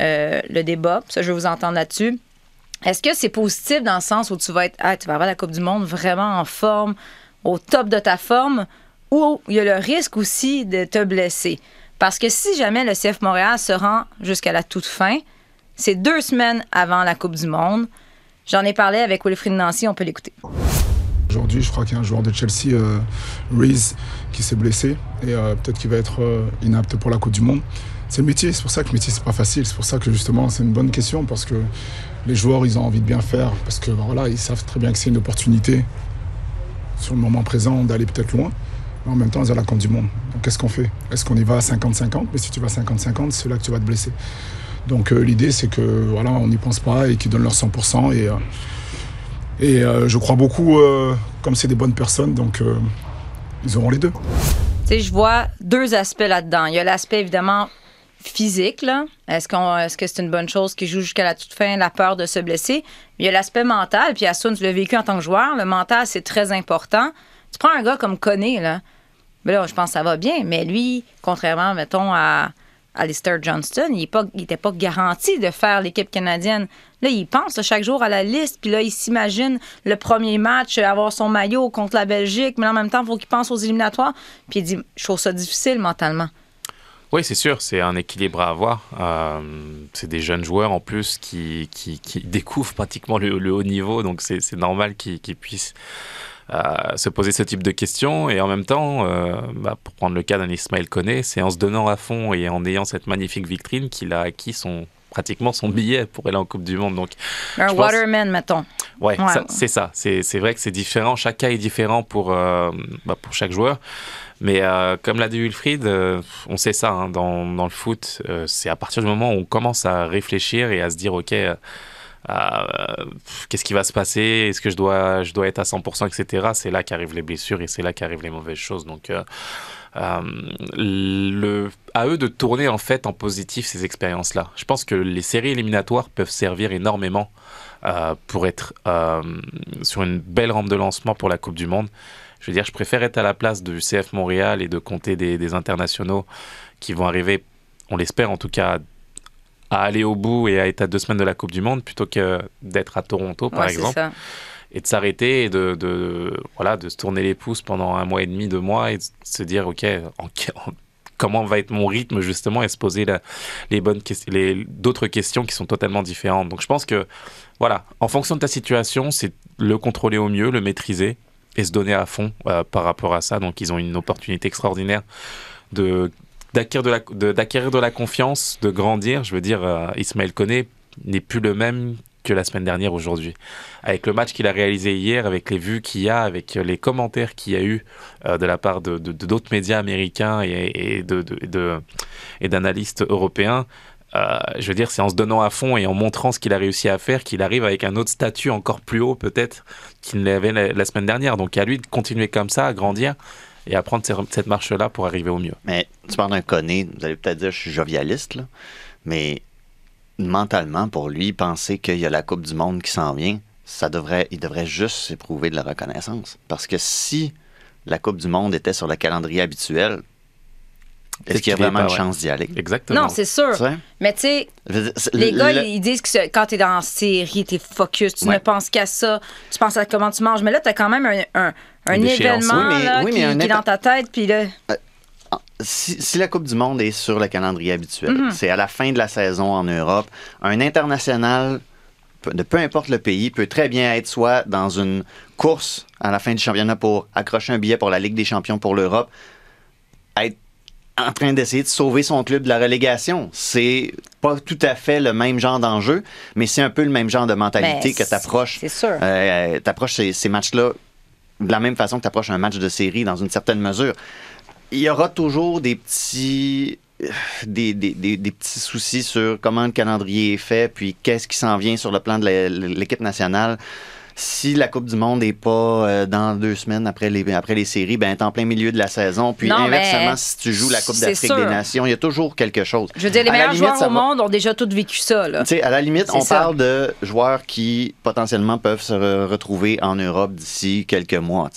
euh, le débat. Ça, je vais vous entendre là-dessus. Est-ce que c'est positif dans le sens où tu vas être, ah, tu vas avoir la Coupe du Monde vraiment en forme, au top de ta forme, ou il y a le risque aussi de te blesser? Parce que si jamais le CF Montréal se rend jusqu'à la toute fin, c'est deux semaines avant la Coupe du Monde. J'en ai parlé avec Wilfried Nancy, on peut l'écouter. Aujourd'hui, je crois qu'il y a un joueur de Chelsea, euh, Reese, qui s'est blessé et euh, peut-être qu'il va être euh, inapte pour la Coupe du Monde. C'est le métier, c'est pour ça que le métier, c'est pas facile. C'est pour ça que justement, c'est une bonne question parce que les joueurs, ils ont envie de bien faire parce que voilà, ils savent très bien que c'est une opportunité sur le moment présent d'aller peut-être loin. Mais en même temps, ils ont la Coupe du Monde. Donc, qu'est-ce qu'on fait? Est-ce qu'on y va à 50-50 Mais si tu vas à 50-50, c'est là que tu vas te blesser. Donc, euh, l'idée, c'est que voilà, on n'y pense pas et qu'ils donnent leur 100% et. Et euh, je crois beaucoup, euh, comme c'est des bonnes personnes, donc euh, ils auront les deux. Tu sais, je vois deux aspects là-dedans. Il y a l'aspect évidemment physique, là. Est-ce, qu'on, est-ce que c'est une bonne chose qui joue jusqu'à la toute fin, la peur de se blesser? Il y a l'aspect mental, puis Assoun, tu l'as vécu en tant que joueur. Le mental, c'est très important. Tu prends un gars comme Koné, là. Mais là, je pense que ça va bien, mais lui, contrairement, mettons, à Alistair Johnston, il n'était pas garanti de faire l'équipe canadienne. Là, il pense chaque jour à la liste, puis là, il s'imagine le premier match, avoir son maillot contre la Belgique, mais en même temps, il faut qu'il pense aux éliminatoires. Puis il dit, je trouve ça difficile mentalement. Oui, c'est sûr, c'est un équilibre à avoir. Euh, c'est des jeunes joueurs en plus qui, découvrent pratiquement le, haut niveau, donc c'est normal qu'ils puissent euh, se poser ce type de questions. Et en même temps, euh, bah, pour prendre le cas d'un Ismaël Koné, c'est en se donnant à fond et en ayant cette magnifique vitrine qu'il a acquis son pratiquement son billet pour aller en Coupe du Monde. Donc, Un Je pense- waterman, mettons. Ouais, c'est ça. C'est vrai que c'est différent. Chaque cas est différent pour, euh, bah, pour chaque joueur. Mais euh, comme l'a dit Wilfried, euh, on sait ça hein, dans, dans le foot. c'est à partir du moment où on commence à réfléchir et à se dire, OK, qu'est-ce qui va se passer? Est-ce que je dois, être à 100%, etc. C'est là qu'arrivent les blessures et c'est là qu'arrivent les mauvaises choses. Donc, euh, euh, à eux de tourner en fait en positif ces expériences-là. Je pense que les séries éliminatoires peuvent servir énormément euh, pour être euh, sur une belle rampe de lancement pour la Coupe du Monde. Je veux dire, je préfère être à la place du CF Montréal et de compter des internationaux qui vont arriver, on l'espère en tout cas, à aller au bout et à être à deux semaines de la Coupe du Monde plutôt que d'être à Toronto, par Ouais, exemple. ça. et de s'arrêter et de, de, voilà, de se tourner les pouces pendant un mois et demi, deux mois et de se dire, OK, en, en- comment va être mon rythme justement et se poser la- les bonnes questions, les, d'autres questions qui sont totalement différentes. Donc je pense que, voilà, en fonction de ta situation, c'est le contrôler au mieux, le maîtriser et se donner à fond euh, par rapport à ça. Donc ils ont une opportunité extraordinaire de d'acquérir de la d'acquérir de la confiance, de grandir. Je veux dire, euh, Ismaël Koné n'est plus le même que la semaine dernière aujourd'hui. Avec le match qu'il a réalisé hier, avec les vues qu'il y a, avec les commentaires qu'il y a eu euh, de la part de d'autres médias américains et, de, et d'analystes européens. euh, je veux dire, c'est en se donnant à fond et en montrant ce qu'il a réussi à faire qu'il arrive avec un autre statut encore plus haut peut-être qu'il l'avait la, la semaine dernière. Donc à lui de continuer comme ça, à grandir et à prendre cette- marche-là pour arriver au mieux. Mais tu parles d'un conné, vous allez peut-être dire je suis jovialiste, mais mentalement, pour lui, penser qu'il y a la Coupe du Monde qui s'en vient, ça devrait, il devrait juste s'éprouver de la reconnaissance. Parce que si la Coupe du Monde était sur le calendrier habituel, est-ce qu'il y a vraiment pas, une ouais. chance d'y aller? Exactement. Non, c'est sûr. Mais tu sais, les le- gars, le- ils disent que quand t'es dans la série, t'es focus, tu Ouais. ne penses qu'à ça, tu penses à comment tu manges. Mais là, t'as quand même un, un, événement Oui, mais- là, oui, mais qui, un qui est dans ta tête, puis là... si, si la Coupe du Monde est sur le calendrier habituel, Mhm. c'est à la fin de la saison en Europe, un international de peu importe le pays peut très bien être soit dans une course à la fin du championnat pour accrocher un billet pour la Ligue des champions pour l'Europe, en train d'essayer de sauver son club de la relégation. C'est pas tout à fait le même genre d'enjeu, mais c'est un peu le même genre de mentalité Ben, que tu approches C'est sûr. euh, t'approches ces, ces matchs-là de la même façon que tu approches un match de série dans une certaine mesure. Il y aura toujours des petits. euh, Des, des- des- des petits soucis sur comment le calendrier est fait, puis qu'est-ce qui s'en vient sur le plan de l'équipe nationale. Si la Coupe du Monde n'est pas euh, dans deux semaines après les, après les séries, ben t'es en plein milieu de la saison. Puis Non, inversement, si tu joues la Coupe d'Afrique des. Nations, il y a toujours quelque chose. Je veux dire, les À meilleurs limite, joueurs au va- monde ont déjà tous vécu ça, là. à la limite, on ça. parle de joueurs qui potentiellement peuvent se re- retrouver en Europe d'ici quelques mois.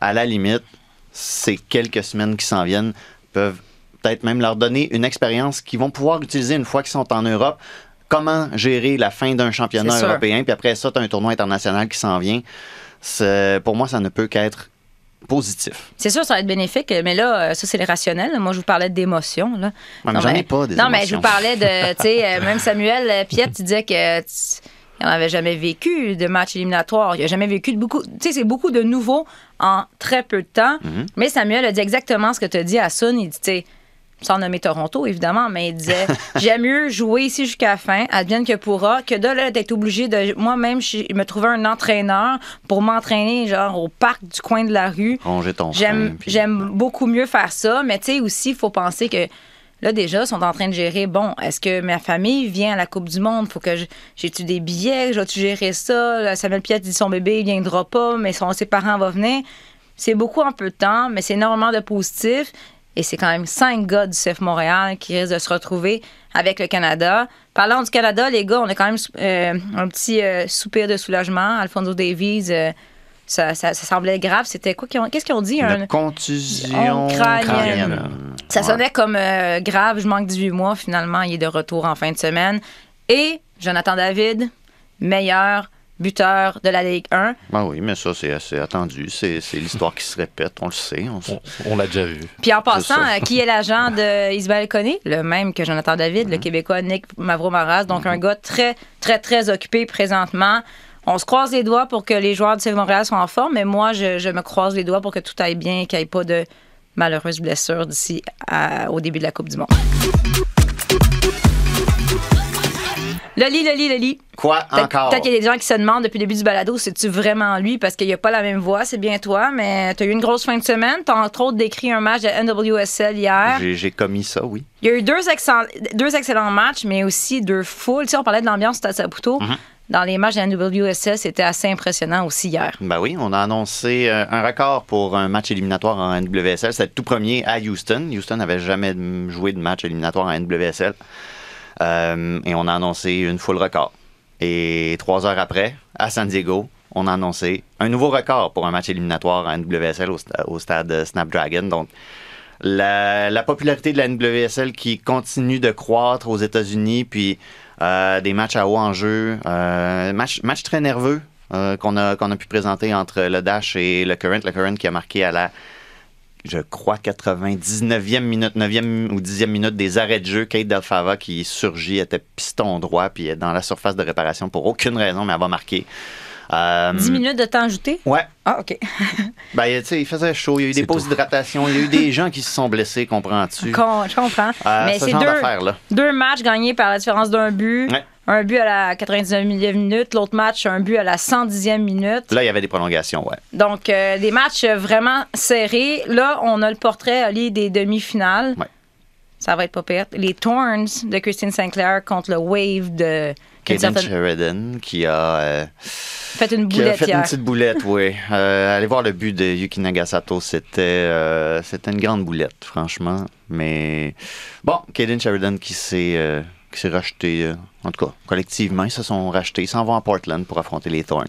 À la limite, ces quelques semaines qui s'en viennent peuvent peut-être même leur donner une expérience qu'ils vont pouvoir utiliser une fois qu'ils sont en Europe. Comment gérer la fin d'un championnat européen, puis après ça, tu as un tournoi international qui s'en vient. Pour moi, ça ne peut qu'être positif. C'est sûr, ça va être bénéfique, mais là, euh, ça, c'est les rationnels. Moi, je vous parlais d'émotions. là. Ouais, mais Non, j'en mais- ai pas des Non, mais je vous parlais de, (laughs) tu sais, euh, même Samuel euh, Piette, tu disais que il n'en avait jamais vécu de match éliminatoire. Il n'a jamais vécu de beaucoup. Tu sais, c'est beaucoup de nouveaux en très peu de temps. Mhm. Mais Samuel a dit exactement ce que tu as dit à Sun. Il dit, tu sais, sans nommer Toronto, évidemment, mais il disait (laughs) J'aime mieux jouer ici jusqu'à la fin, advienne que pourra, que de là d'être obligé de moi-même je- me trouver un entraîneur pour m'entraîner, genre au parc du coin de la rue. Ronger ton J'aime, puis- beaucoup mieux faire ça, mais tu sais aussi, il faut penser que là, déjà, ils sont en train de gérer, bon, est-ce que ma famille vient à la Coupe du Monde? Faut que j'ai-tu des billets? Je vais-tu gérer ça? Là, Samuel Piette dit son bébé, il viendra pas, mais son, ses parents vont venir. C'est beaucoup en peu de temps, mais c'est énormément de positif. Et c'est quand même cinq gars du CF Montréal qui risquent de se retrouver avec le Canada. Parlant du Canada, les gars, on a quand même euh, un petit euh, soupir de soulagement. Alfonso Davies, euh, ça, ça- ça semblait grave. C'était quoi? qu'ils ont- Qu'est-ce qu'ils ont dit? Un- Une contusion crânienne. crânienne. ça Ouais. sonnait comme euh, grave, je manque 18 mois. Finalement, il est de retour en fin de semaine. Et Jonathan David, meilleur buteur de la Ligue 1. Ben oui, mais ça, c'est assez attendu. C'est l'histoire qui se répète, on le sait. on s- On, on l'a déjà vu. Puis en passant, euh, qui est l'agent de Isabelle Koné? Le même que Jonathan David, le Québécois Nick Mavro-Maras. Donc un gars très, très, très occupé présentement. On se croise les doigts pour que les joueurs du CF Montréal soient en forme, mais moi, je, je me croise les doigts pour que tout aille bien, qu'il n'y ait pas de malheureuses blessures d'ici au début de la Coupe du Monde. Loli, Loli, Loli. Quoi Peut-être encore? peut-être qu'il y a des gens qui se demandent depuis le début du balado, c'est-tu vraiment lui? Parce qu'il n'y a pas la même voix, c'est bien toi, mais tu as eu une grosse fin de semaine. Tu as entre autres décrit un match de NWSL hier. J'ai j'ai commis ça, oui. Il y a eu deux, excell- deux excellents matchs, mais aussi deux foules. Tu sais, on parlait de l'ambiance à Saputo. Mhm. Dans les matchs de NWSL, c'était assez impressionnant aussi hier. Ben oui, on a annoncé euh, un record pour un match éliminatoire en NWSL. C'était le tout premier à Houston. Houston n'avait jamais mm, joué de match éliminatoire en NWSL. Euh, et on a annoncé une full record. Et trois heures après, à San Diego, on a annoncé un nouveau record pour un match éliminatoire en NWSL au, sta- au stade Snapdragon. Donc, la, la popularité de la NWSL qui continue de croître aux États-Unis, puis euh, des matchs à haut enjeu, euh, match, match très nerveux. euh, qu'on a pu présenter entre le Dash et le Current. Le Current qui a marqué à la, je crois, 99e minute, 9e ou 10e minute des arrêts de jeu. Kate Delfava qui surgit, était piston droit, puis est dans la surface de réparation pour aucune raison, mais elle va marquer. Euh, 10 minutes de temps ajouté? Ouais. Ah, OK. (laughs) Ben, tu sais, il faisait chaud, il y a eu des pauses d'hydratation, il y a eu des gens qui se sont blessés, comprends-tu? Con- je comprends. Euh, Mais ce c'est genre deux, deux matchs gagnés par la différence d'un but. Ouais. Un but à la 99e minute, l'autre match, un but à la 110e minute. Là, il y avait des prolongations, ouais. Donc, euh, des matchs euh, vraiment serrés. Là, on a le portrait Ali des demi-finales. Ouais. Ça va être pas pire. Les Thorns de Christine Sinclair contre le Wave de. Kaden certaine- Sheridan qui a, euh, Fait une qui a boulette fait une petite boulette, oui. (laughs) Euh, allez voir le but de Yuki Nagasato, c'était c'était une grande boulette, franchement. Mais bon, Kaden Sheridan qui s'est qui s'est racheté, euh, en tout cas, collectivement, ils se sont rachetés. Ils s'en vont à Portland pour affronter les Thorns.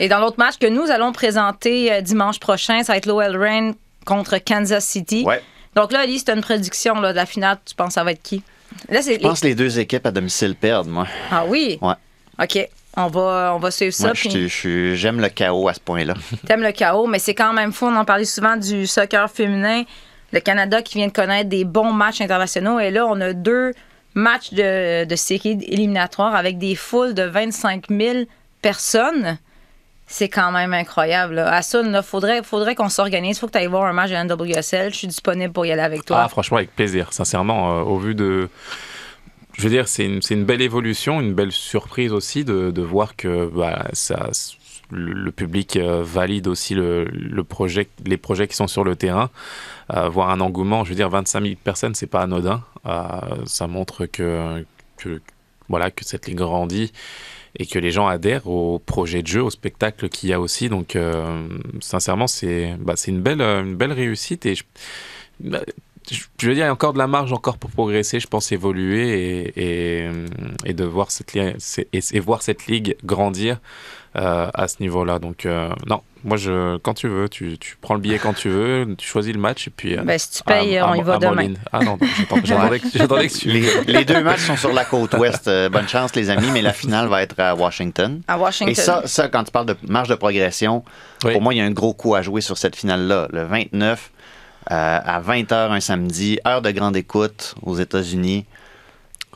Et dans l'autre match que nous allons présenter euh, dimanche prochain, ça va être Lowell Rain contre Kansas City. Ouais. Donc là, Ali, c'est une prédiction là, de la finale. Tu penses que ça va être qui? Là, Je pense que les deux équipes à domicile perdent, moi. Ah oui? Ouais. OK. On va, on va suivre ça. Moi, puis- je- je- j'aime le chaos à ce point-là. (laughs) T'aimes le chaos, mais c'est quand même fou. On en parlait souvent du soccer féminin. Le Canada qui vient de connaître des bons matchs internationaux. Et là, on a deux matchs de, de série éliminatoire avec des foules de 25 000 personnes. C'est quand même incroyable. Là. À ça, il faudrait, faudrait qu'on s'organise. Il faut que tu ailles voir un match de NWSL. Je suis disponible pour y aller avec toi. Ah, franchement, avec plaisir. Sincèrement, euh, au vu de. Je veux dire, c'est une, une belle évolution, une belle surprise aussi de, de voir que bah, ça, le, public euh, valide aussi le, projet, les projets qui sont sur le terrain. Euh, voir un engouement, je veux dire, 25 000 personnes, c'est pas anodin. Euh, ça montre que, voilà, que cette ligue grandit et que les gens adhèrent au projet de jeu, au spectacle qu'il y a aussi. Donc, euh, sincèrement, c'est bah, une belle, une belle réussite. Et je, bah, je veux dire, il y a encore de la marge encore pour progresser, je pense, évoluer et, de voir cette, et, voir cette ligue grandir à ce niveau-là. Donc, euh, non, moi, je, quand tu veux, tu, tu prends le billet quand tu veux, tu choisis le match et puis. euh, Ben, si tu payes, on y va demain. Ah non, j'attendais que- que tu. Les, les deux matchs sont sur la côte ouest. Euh, bonne chance, les amis, mais la finale va être à Washington. À Washington. Et ça, ça, quand tu parles de marge de progression, Oui. pour moi, il y a un gros coup à jouer sur cette finale-là. Le 29, euh, à 20h un samedi, heure de grande écoute aux États-Unis.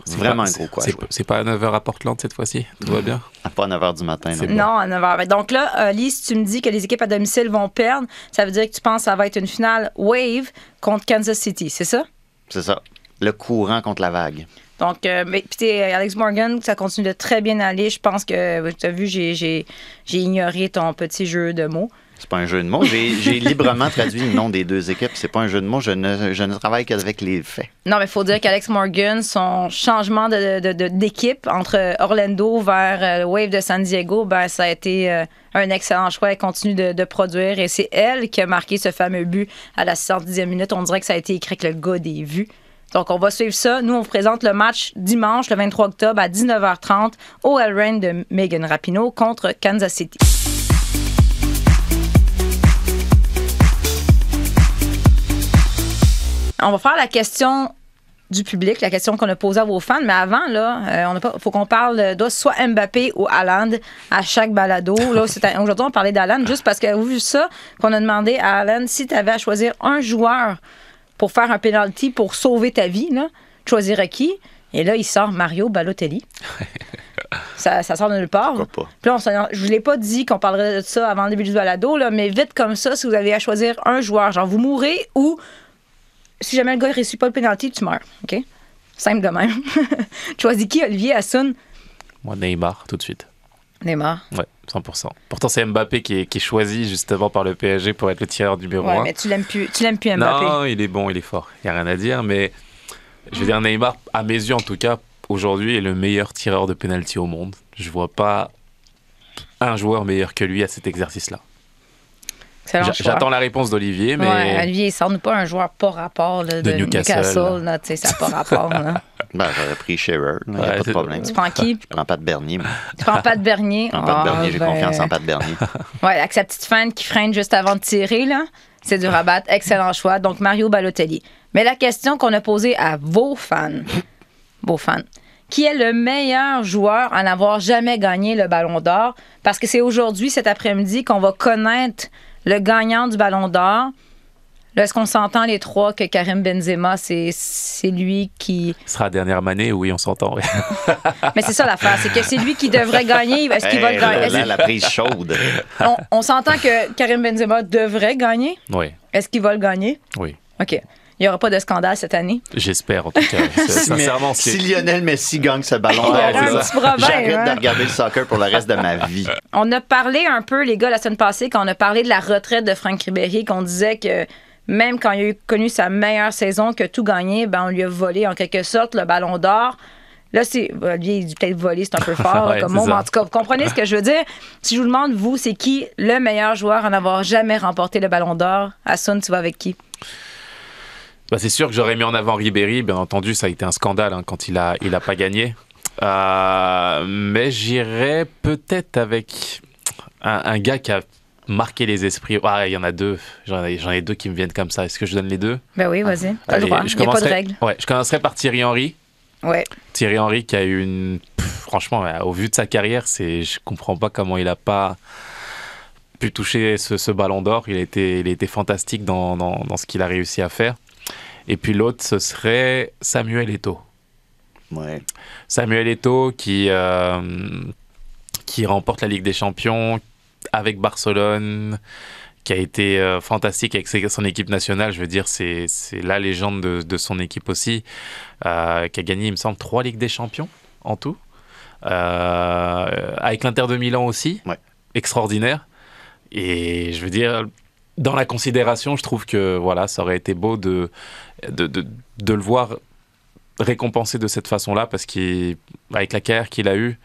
C'est vraiment pas- un gros coup à c'est- pas à 9h à Portland cette fois-ci? Tout va bien? À pas 9h du matin. C'est non. Non, à 9h. Donc là, euh, Lise, tu me dis que les équipes à domicile vont perdre. Ça veut dire que tu penses que ça va être une finale Wave contre Kansas City, c'est ça? C'est ça. Le courant contre la vague. Donc, euh, mais, puis t'es, Alex Morgan, ça continue de très bien aller. Je pense que, tu as vu, j'ai, j'ai, j'ai ignoré ton petit jeu de mots. C'est pas un jeu de mots. J'ai librement traduit le nom des deux équipes. C'est pas un jeu de mots. Je ne, travaille qu'avec les faits. Non, mais il faut dire qu'Alex Morgan, son changement d'équipe entre Orlando vers euh, le Wave de San Diego, ben, ça a été euh, un excellent choix. Elle continue de, produire et c'est elle qui a marqué ce fameux but à la 70e minute. On dirait que ça a été écrit avec le gars des vues. Donc, on va suivre ça. Nous, on vous présente le match dimanche, le 23 octobre, à 19h30 au El Rain de Megan Rapinoe contre Kansas City. On va faire la question du public, la question qu'on a posée à vos fans. Mais avant, là, il faut qu'on parle de soit Mbappé ou Haaland à chaque balado. (laughs) Là, aujourd'hui, on parlait d'Haaland juste parce que, vu ça, qu'on a demandé à Haaland si tu avais à choisir un joueur pour faire un penalty pour sauver ta vie, là, tu choisirais qui? Et là, il sort Mario Balotelli. (laughs) ça, ça sort de nulle part. Pourquoi pas? Puis là, on s'en- je ne vous l'ai pas dit qu'on parlerait de ça avant le début du balado, là, mais vite comme ça, si vous avez à choisir un joueur, genre vous mourrez ou si jamais le gars ne réussit pas le penalty, tu meurs. OK? Simple de même. (laughs) tu choisis qui, Olivier Hassoun? Moi, Neymar, tout de suite. Neymar. Ouais, 100%. Pourtant, c'est Mbappé qui est, qui est choisi justement par le PSG pour être le tireur numéro Ouais, 1. mais tu l'aimes plus, tu l'aimes plus Mbappé. Non, il est bon, il est fort. Il n'y a rien à dire. Mais je veux dire, Neymar, à mes yeux en tout cas, aujourd'hui, est le meilleur tireur de penalty au monde. Je vois pas un joueur meilleur que lui à cet exercice-là. J'attends la réponse d'Olivier, mais Ouais, Olivier, sort-nous pas un joueur pas rapport là, de, De Newcastle. là, tu sais, ça n'a pas rapport. là. (laughs) Ben, j'aurais pris Scherer. Il n'y a Ouais, pas de problème. tu prends qui? Je prends pas de Bernier. moi. Tu prends pas de Bernier? Je (laughs) prends pas de Ah, Bernier. J'ai ben, confiance en Pat Bernier. (laughs) Ouais, avec sa petite fan qui freine juste avant de tirer, là. C'est du rabat. Excellent choix. Donc, Mario Balotelli. Mais la question qu'on a posée à vos fans, vos fans, qui est le meilleur joueur à n'avoir jamais gagné le Ballon d'Or? Parce que c'est aujourd'hui, cet après-midi, qu'on va connaître le gagnant du Ballon d'Or. Là, est-ce qu'on s'entend les trois que Karim Benzema, c'est c'est lui qui. Ce sera la dernière année, oui, on s'entend. ouais. (laughs) Mais c'est ça l'affaire, c'est que c'est lui qui devrait gagner. Est-ce qu'il va le gagner? là, la prise chaude. (laughs) on on s'entend que Karim Benzema devrait gagner? Oui, Est-ce qu'il va le gagner? oui. OK. Il n'y aura pas de scandale cette année. J'espère, en tout cas. (laughs) Sincèrement, si Lionel Messi gagne ce ballon, petit problème. j'arrête hein? de regarder le soccer pour le reste de ma vie. (laughs) On a parlé un peu, les gars, la semaine passée, quand on a parlé de la retraite de Franck Ribéry, qu'on disait que même quand il a eu connu sa meilleure saison, que tout gagné, ben, on lui a volé en quelque sorte le ballon d'or. Là, c'est. Olivier, il dit peut-être voler, c'est un peu (laughs) fort Ouais, comme mot, mais en tout cas, vous comprenez ce que je veux dire? Si je vous demande, vous, c'est qui le meilleur joueur à n'avoir jamais remporté le ballon d'or? Hassan, tu vas avec qui? Bah, c'est sûr que j'aurais mis en avant Ribéry. Bien entendu, ça a été un scandale hein, quand il a, il a pas gagné. Euh, mais j'irais peut-être avec un, un gars qui a marqué les esprits. Ah, il y en a deux. J'en ai, ai deux qui me viennent comme ça. Est-ce que je donne les deux? Ben oui, vas-y. T'as le droit. je Il n'y a pas de commencerai- règle. Ouais, je commencerai par Thierry Henry. Ouais. Thierry Henry qui a eu une. Pff, franchement, au vu de sa carrière, c'est, je comprends pas comment il a pas pu toucher ce, ce ballon d'or. Il a été, il été fantastique dans, dans, dans ce qu'il a réussi à faire. Et puis l'autre, ce serait Samuel. Ouais. Samuel Eto'o qui, euh, qui remporte la Ligue des Champions avec Barcelone, qui a été euh, fantastique avec son équipe nationale. Je veux dire, c'est c'est la légende de, de son équipe aussi, euh, qui a gagné, il me semble, trois Ligues des Champions en tout. Avec l'Inter de Milan aussi, Ouais. extraordinaire. Et je veux dire, dans la considération, je trouve que voilà, ça aurait été beau de, de, de, de le voir récompensé de cette façon-là parce qu'avec la carrière qu'il a eue,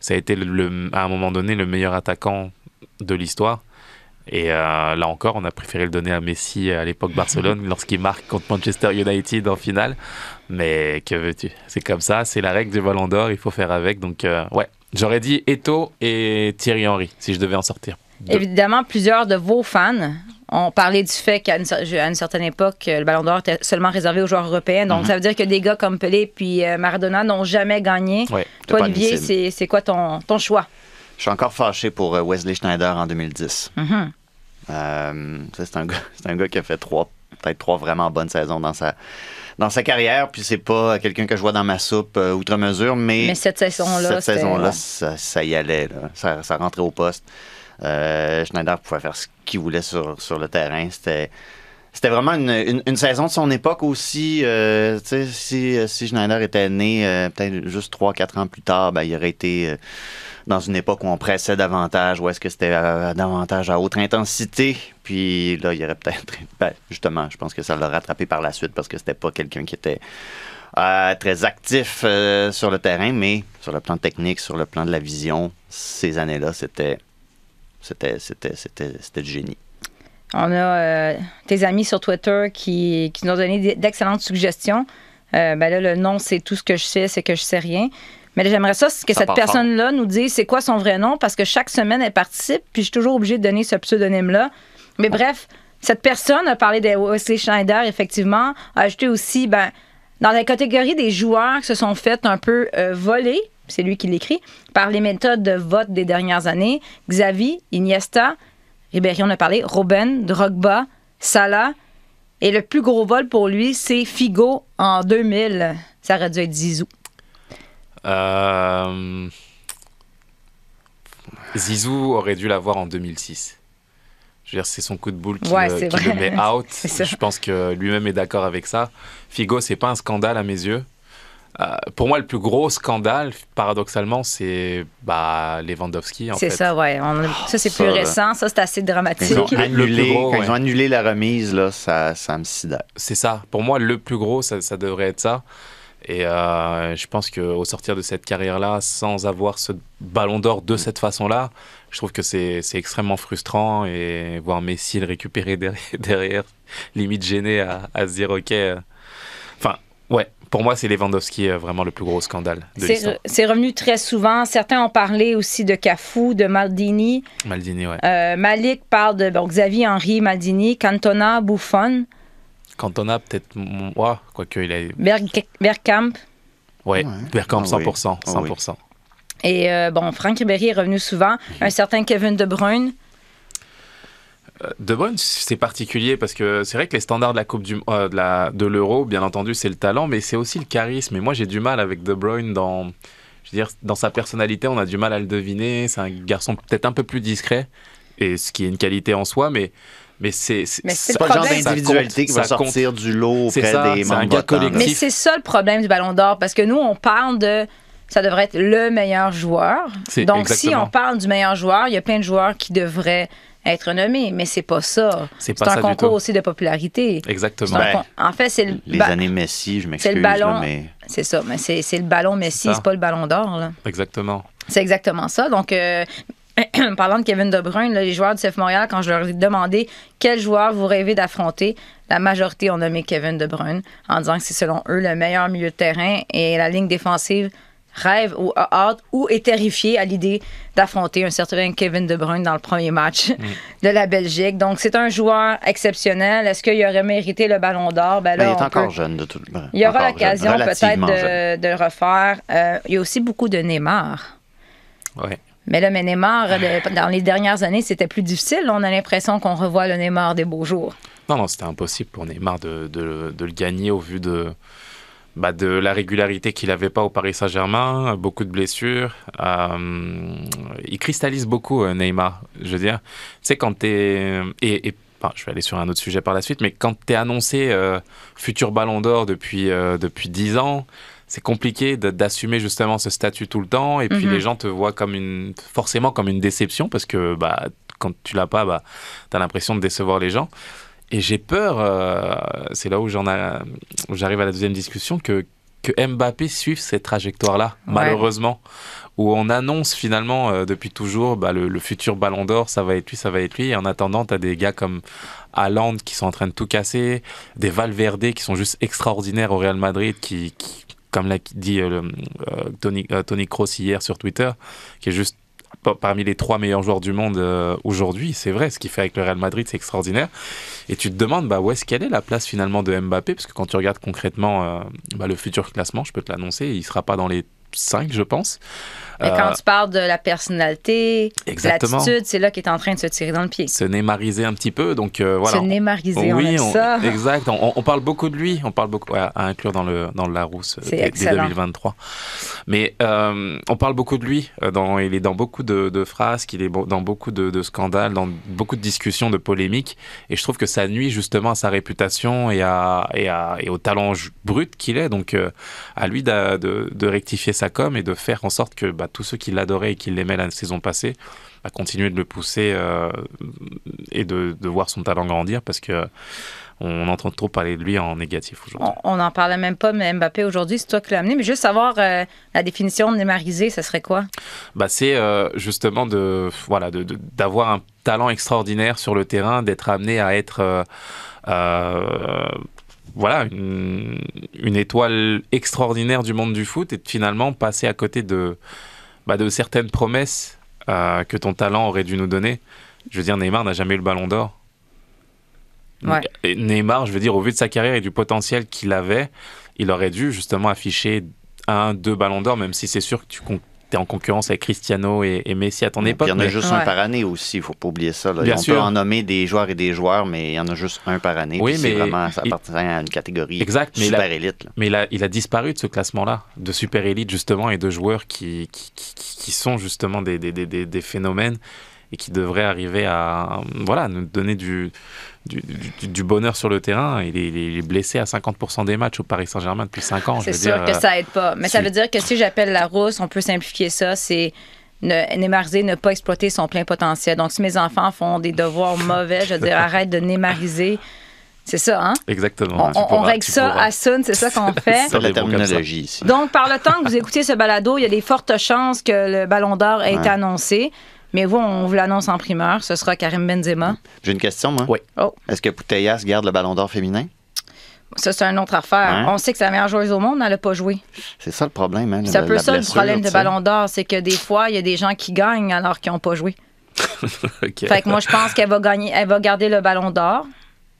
ça a été le- le- à un moment donné le meilleur attaquant de l'histoire. Et euh, là encore, on a préféré le donner à Messi à l'époque Barcelone (laughs) lorsqu'il marque contre Manchester United en finale. Mais que veux-tu? C'est comme ça, c'est la règle du Ballon d'Or, il faut faire avec. Donc euh, ouais, j'aurais dit Eto et Thierry Henry si je devais en sortir. Deux. Évidemment, plusieurs de vos fans ont parlé du fait qu'à une, certaine époque, le Ballon d'Or était seulement réservé aux joueurs européens. Donc, Mhm. ça veut dire que des gars comme Pelé puis euh, Maradona n'ont jamais gagné. Ouais. Toi, Olivier, c'est quoi ton, ton choix? Je suis encore fâché pour euh, Wesley Schneider en 2010. Mhm. Euh, c'est un gars, (laughs) c'est un gars qui a fait trois, peut-être trois vraiment bonnes saisons dans sa, dans sa carrière. Puis c'est pas quelqu'un que je vois dans ma soupe euh, outre mesure, mais, Mais cette saison-là, cette saison-là, ça, ça y allait. là. Ça, ça rentrait au poste. Euh, Schneider pouvait faire ce qu'il voulait sur, le terrain. C'était. Vraiment une, saison de son époque aussi. euh, si, Schneider était né euh, peut-être juste 3-4 ans plus tard, ben, il aurait été dans une époque où on pressait davantage, où est-ce que c'était davantage à haute intensité. Puis là, il aurait peut-être. (laughs) ben, justement, je pense que ça l'a rattrapé par la suite parce que c'était pas quelqu'un qui était très actif sur le terrain, mais sur le plan technique, sur le plan de la vision, ces années-là, c'était. C'était, c'était, c'était, c'était du génie. On a euh, tes amis sur Twitter qui, qui nous ont donné d'excellentes suggestions. Euh, ben là, le nom, c'est tout ce que je sais, c'est que je sais rien. Mais là, j'aimerais ça, que Ça cette personne-là nous dise c'est quoi son vrai nom, parce que chaque semaine, elle participe, puis je suis toujours obligée de donner ce pseudonyme-là. Mais bref, cette personne a parlé de Wesley Schneider, effectivement, a ajouté aussi, ben, dans la catégorie des joueurs qui se sont fait un peu euh, voler, c'est lui qui l'écrit, par les méthodes de vote des dernières années, Xavi, Iniesta, Ribéry, on a parlé, Robben, Drogba, Salah. Et le plus gros vol pour lui, c'est Figo en 2000. Ça aurait dû être Zizou. Euh, Zizou aurait dû l'avoir en 2006. Je veux dire, c'est son coup de boule qui, Ouais, le, qui le met (laughs) out. Je pense que lui-même est d'accord avec ça. Figo, c'est pas un scandale à mes yeux. Euh, pour moi, le plus gros scandale, paradoxalement, c'est bah, Lewandowski. en C'est fait. ça, ouais. On- ça, c'est plus récent. Ça, c'est assez dramatique. ils ont Le annulé, gros, quand ouais. ils ont annulé la remise, là, ça, ça me sidère. C'est ça. Pour moi, le plus gros, ça, ça devrait être ça. Et euh, je pense qu'au sortir de cette carrière-là, sans avoir ce ballon d'or de cette façon-là, je trouve que c'est c'est extrêmement frustrant. Et voir Messi le récupérer derrière, (laughs) derrière, limite gêné à, à se dire OK. euh, Enfin, ouais, pour moi, c'est Lewandowski euh, vraiment le plus gros scandale de C'est l'histoire. re- c'est revenu très souvent. Certains ont parlé aussi de Cafu, de Maldini. Maldini, ouais. Euh, Malik parle de bon, Xavier Henry, Maldini, Cantona, Buffon, Cantona, peut-être. mm, Ouais, quoique il a. Berg- Bergkamp. Ouais, Ouais. Bergkamp, Ah oui. 100%. Ah oui. 100%. Et euh, bon, Franck Ribéry est revenu souvent. Un certain Kevin De Bruyne. De Bruyne, c'est particulier parce que c'est vrai que les standards de la Coupe du euh, de la de l'Euro, bien entendu, c'est le talent, mais c'est aussi le charisme. Et moi, j'ai du mal avec De Bruyne dans, je veux dire, dans sa personnalité, on a du mal à le deviner. C'est un garçon peut-être un peu plus discret, et ce qui est une qualité en soi, mais mais c'est Mais c'est C'est pas le genre problème. d'individualité qui va ça compte. sortir du lot C'est auprès ça, des membres collectif. Mais c'est ça le problème du Ballon d'Or, parce que nous, on parle de. Ça devrait être le meilleur joueur. Donc, si on parle du meilleur joueur, il y a plein de joueurs qui devraient être nommés, mais c'est pas ça. C'est un ça du concours aussi de popularité. Exactement. Ben, en fait, c'est le, Les ba- années Messi, je m'excuse, c'est le ballon. là, mais C'est ça, mais c'est c'est le ballon Messi, c'est pas le ballon d'or. là. Exactement. C'est exactement ça. Donc, euh, (clears throat) parlant de Kevin De Bruyne, là, les joueurs du CF Montréal, quand je leur ai demandé quel joueur vous rêvez d'affronter, la majorité ont nommé Kevin De Bruyne en disant que c'est selon eux le meilleur milieu de terrain et la ligne défensive rêve ou a hâte ou est terrifiée à l'idée d'affronter un certain Kevin De Bruyne dans le premier match de la Belgique. Donc, c'est un joueur exceptionnel. Est-ce qu'il aurait mérité le ballon d'or? Ben Ben, il est encore peut- jeune de tout. ben, il y aura l'occasion peut-être de, de le refaire. Euh, il y a aussi beaucoup de Neymar. Ouais. Mais là, mais Neymar, le- dans les dernières années, c'était plus difficile. On a l'impression qu'on revoit le Neymar des beaux jours. Non, non, c'était impossible pour Neymar de, de, de le gagner au vu de, bah, de la régularité qu'il n'avait pas au Paris Saint-Germain, beaucoup de blessures. Euh, il cristallise beaucoup, euh, Neymar. Je veux dire, tu sais, quand t'es. Et, et enfin, je vais aller sur un autre sujet par la suite, mais quand t'es annoncé euh, futur ballon d'or depuis, euh, depuis 10 ans, c'est compliqué d'assumer justement ce statut tout le temps. Et puis Mhm. les gens te voient comme une, forcément comme une déception parce que bah, quand tu l'as pas, bah, tu as l'impression de décevoir les gens. Et j'ai peur, euh, c'est là où j'en a- où j'arrive à la deuxième discussion, que, que Mbappé suive cette trajectoire-là, Ouais. malheureusement, où on annonce finalement euh, depuis toujours bah, le, le futur ballon d'or, ça va être lui, ça va être lui. Et en attendant, tu as des gars comme Haaland qui sont en train de tout casser, des Valverde qui sont juste extraordinaires au Real Madrid, qui, qui- comme l'a dit euh, Tony, Tony Kroos hier sur Twitter, qui est juste parmi les trois meilleurs joueurs du monde euh, aujourd'hui. C'est vrai, ce qu'il fait avec le Real Madrid, c'est extraordinaire. Et tu te demandes, bah, où est-ce quelle est la place finalement de Mbappé? Parce que quand tu regardes concrètement euh, bah, le futur classement, je peux te l'annoncer, il sera pas dans les 5, je pense. Mais Euh, quand tu parles de la personnalité, Exactement. l'attitude, c'est là qu'il est en train de se tirer dans le pied. se némariser un petit peu. Donc euh, voilà. Se némariser, on oui, aime on- ça. (laughs) exact. On, on parle beaucoup de lui. On parle beaucoup ouais, à inclure dans le dans le Larousse euh, dès, dès excellent. 2023. Mais euh, on parle beaucoup de lui. euh, Dans, il est dans beaucoup de, de phrases, qu'il est dans beaucoup de, de scandales, dans beaucoup de discussions, de polémiques. Et je trouve que ça nuit justement à sa réputation et à et, à, et au talent brut qu'il est. Donc euh, à lui de, de rectifier sa com et de faire en sorte que bah, tous ceux qui l'adoraient et qui l'aimaient la saison passée à continuer de le pousser euh, et de, de voir son talent grandir parce que on entend trop parler de lui en négatif aujourd'hui. On n'en parlait même pas, mais Mbappé aujourd'hui, c'est toi qui l'as amené. Mais juste savoir euh, la définition de némariser, ça serait quoi? Bah, c'est euh, justement de voilà de- de- d'avoir un talent extraordinaire sur le terrain, d'être amené à être euh, voilà une, une étoile extraordinaire du monde du foot et de finalement passer à côté de bah, de certaines promesses euh, que ton talent aurait dû nous donner. Je veux dire, Neymar n'a jamais eu le Ballon d'Or. Ouais. Et Neymar, je veux dire, au vu de sa carrière et du potentiel qu'il avait, il aurait dû justement afficher un, deux ballons d'or, même si c'est sûr que tu es en concurrence avec Cristiano et, et Messi à ton époque. il y en a mais- juste Ouais. un par année aussi, il faut pas oublier ça. là. Bien On sûr. peut en nommer des joueurs et des joueurs, mais il y en a juste un par année. Oui, mais vraiment, ça il- appartient à une catégorie Exact, mais il super a- élite. là. Mais il a, il a disparu de ce classement-là, de super élite justement, et de joueurs qui, qui, qui- qui sont justement des, des, des, des- des phénomènes et qui devraient arriver à voilà, nous donner du, du, du- du bonheur sur le terrain. Il est, il est blessé à 50% des matchs au Paris Saint-Germain depuis 5 ans. je C'est veux sûr dire, que ça aide pas. Mais ça veut dire que si j'appelle la rousse, on peut simplifier ça, c'est ne, némariser, ne pas exploiter son plein potentiel. Donc, si mes enfants font des devoirs (laughs) mauvais, je veux dire, arrête de némariser. C'est ça, hein? Exactement. On, règle ça pourras. à Sun, c'est ça qu'on (laughs) fait? C'est la terminologie ici. (laughs) Donc, par le temps que vous écoutez ce balado, il y a des fortes chances que le Ballon d'Or ait été annoncé. Mais vous, on vous l'annonce en primeur. Ce sera Karim Benzema. J'ai une question, moi. Oui. Oh. Est-ce que Putellas garde le ballon d'or féminin? Ça, c'est une autre affaire. Ouais. On sait que c'est la meilleure joueuse au monde, elle n'a pas joué. C'est ça le problème. Hein, C'est un peu ça le problème de. Ballon d'Or, c'est que des fois, il y a des gens qui gagnent alors qu'ils n'ont pas joué. (laughs) Ok. Fait que moi, je pense qu'elle va gagner, elle va garder le Ballon d'Or.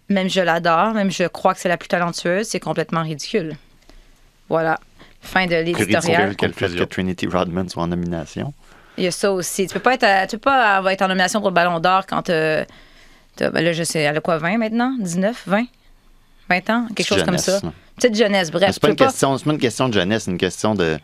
Même je l'adore, même je crois que c'est la plus talentueuse, c'est complètement ridicule. Voilà. Fin de l'éditorial. ridicule que le fait que Trinity Rodman soit en nomination. Il y a ça aussi. Tu peux pas être, à- tu peux pas être en nomination pour le Ballon d'Or quand t'as- ben là, je sais, elle a quoi, 20 maintenant? 19, 20? 20 ans? Quelque chose comme ça. Petite jeunesse, bref. C'est pas, tu pas une question de jeunesse, c'est une question de,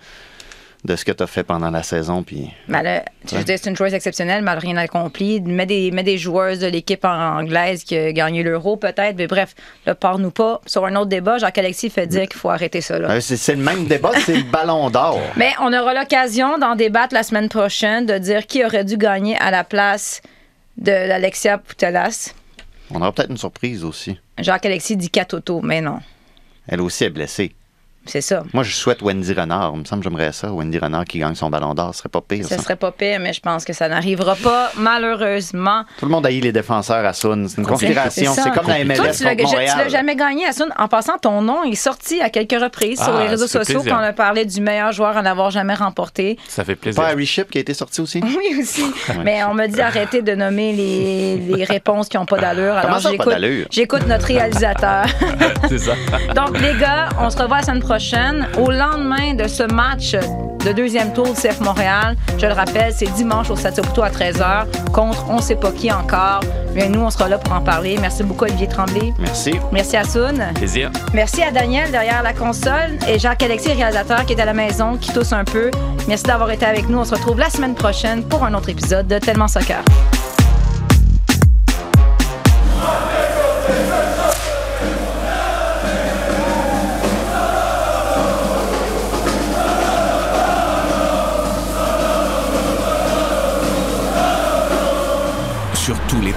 de ce que tu as fait pendant la saison. Puis Ben là, je veux dire, c'est une joueuse exceptionnelle, mais elle n'a rien accompli. Mets des, mets des joueuses de l'équipe anglaise qui a gagné l'euro, peut-être. Mais bref, là, pars-nous pas. Sur un autre débat, Jacques-Alexis fait dire qu'il faut arrêter ça. Là. Euh, c'est c'est le même débat, c'est le ballon d'or. (laughs) Mais on aura l'occasion d'en débattre la semaine prochaine, de dire qui aurait dû gagner à la place de l'Alexia Poutelas. On aura peut-être une surprise aussi. Jacques-Alexis dit Katoto, mais non. Elle aussi est blessée. C'est ça. Moi, je souhaite Wendy Renard. Il me semble que j'aimerais ça. Wendy Renard qui gagne son ballon d'or, ce serait pas pire. Ce Ça. serait pas pire, mais je pense que ça n'arrivera pas, (laughs) malheureusement. Tout le monde haït les défenseurs à Sun. C'est une conspiration. C'est comme la MLS Toi, tu l'as, jamais gagné. Assun. En passant, ton nom est sorti à quelques reprises sur Ah, les réseaux sociaux plaisir. quand on a parlé du meilleur joueur à n'avoir jamais remporté. Ça fait plaisir. Pas Harry Ship qui a été sorti aussi? (laughs) Oui, aussi. (laughs) Mais on m'a dit d'arrêter de nommer les, les réponses qui n'ont pas d'allure. Alors, j'écoute notre réalisateur. c'est ça. Donc, les gars, on se revoit la semaine prochaine. Au lendemain de ce match de deuxième tour du CF Montréal, je le rappelle, c'est dimanche au Stade Saputo à 13h contre on sait pas qui encore. Mais nous, on sera là pour en parler. Merci beaucoup, Olivier Tremblay. Merci. Merci à Soun. Plaisir. Merci à Daniel derrière la console et Jacques-Alexis, réalisateur, qui est à la maison, qui tousse un peu. Merci d'avoir été avec nous. On se retrouve la semaine prochaine pour un autre épisode de Tellement Soccer.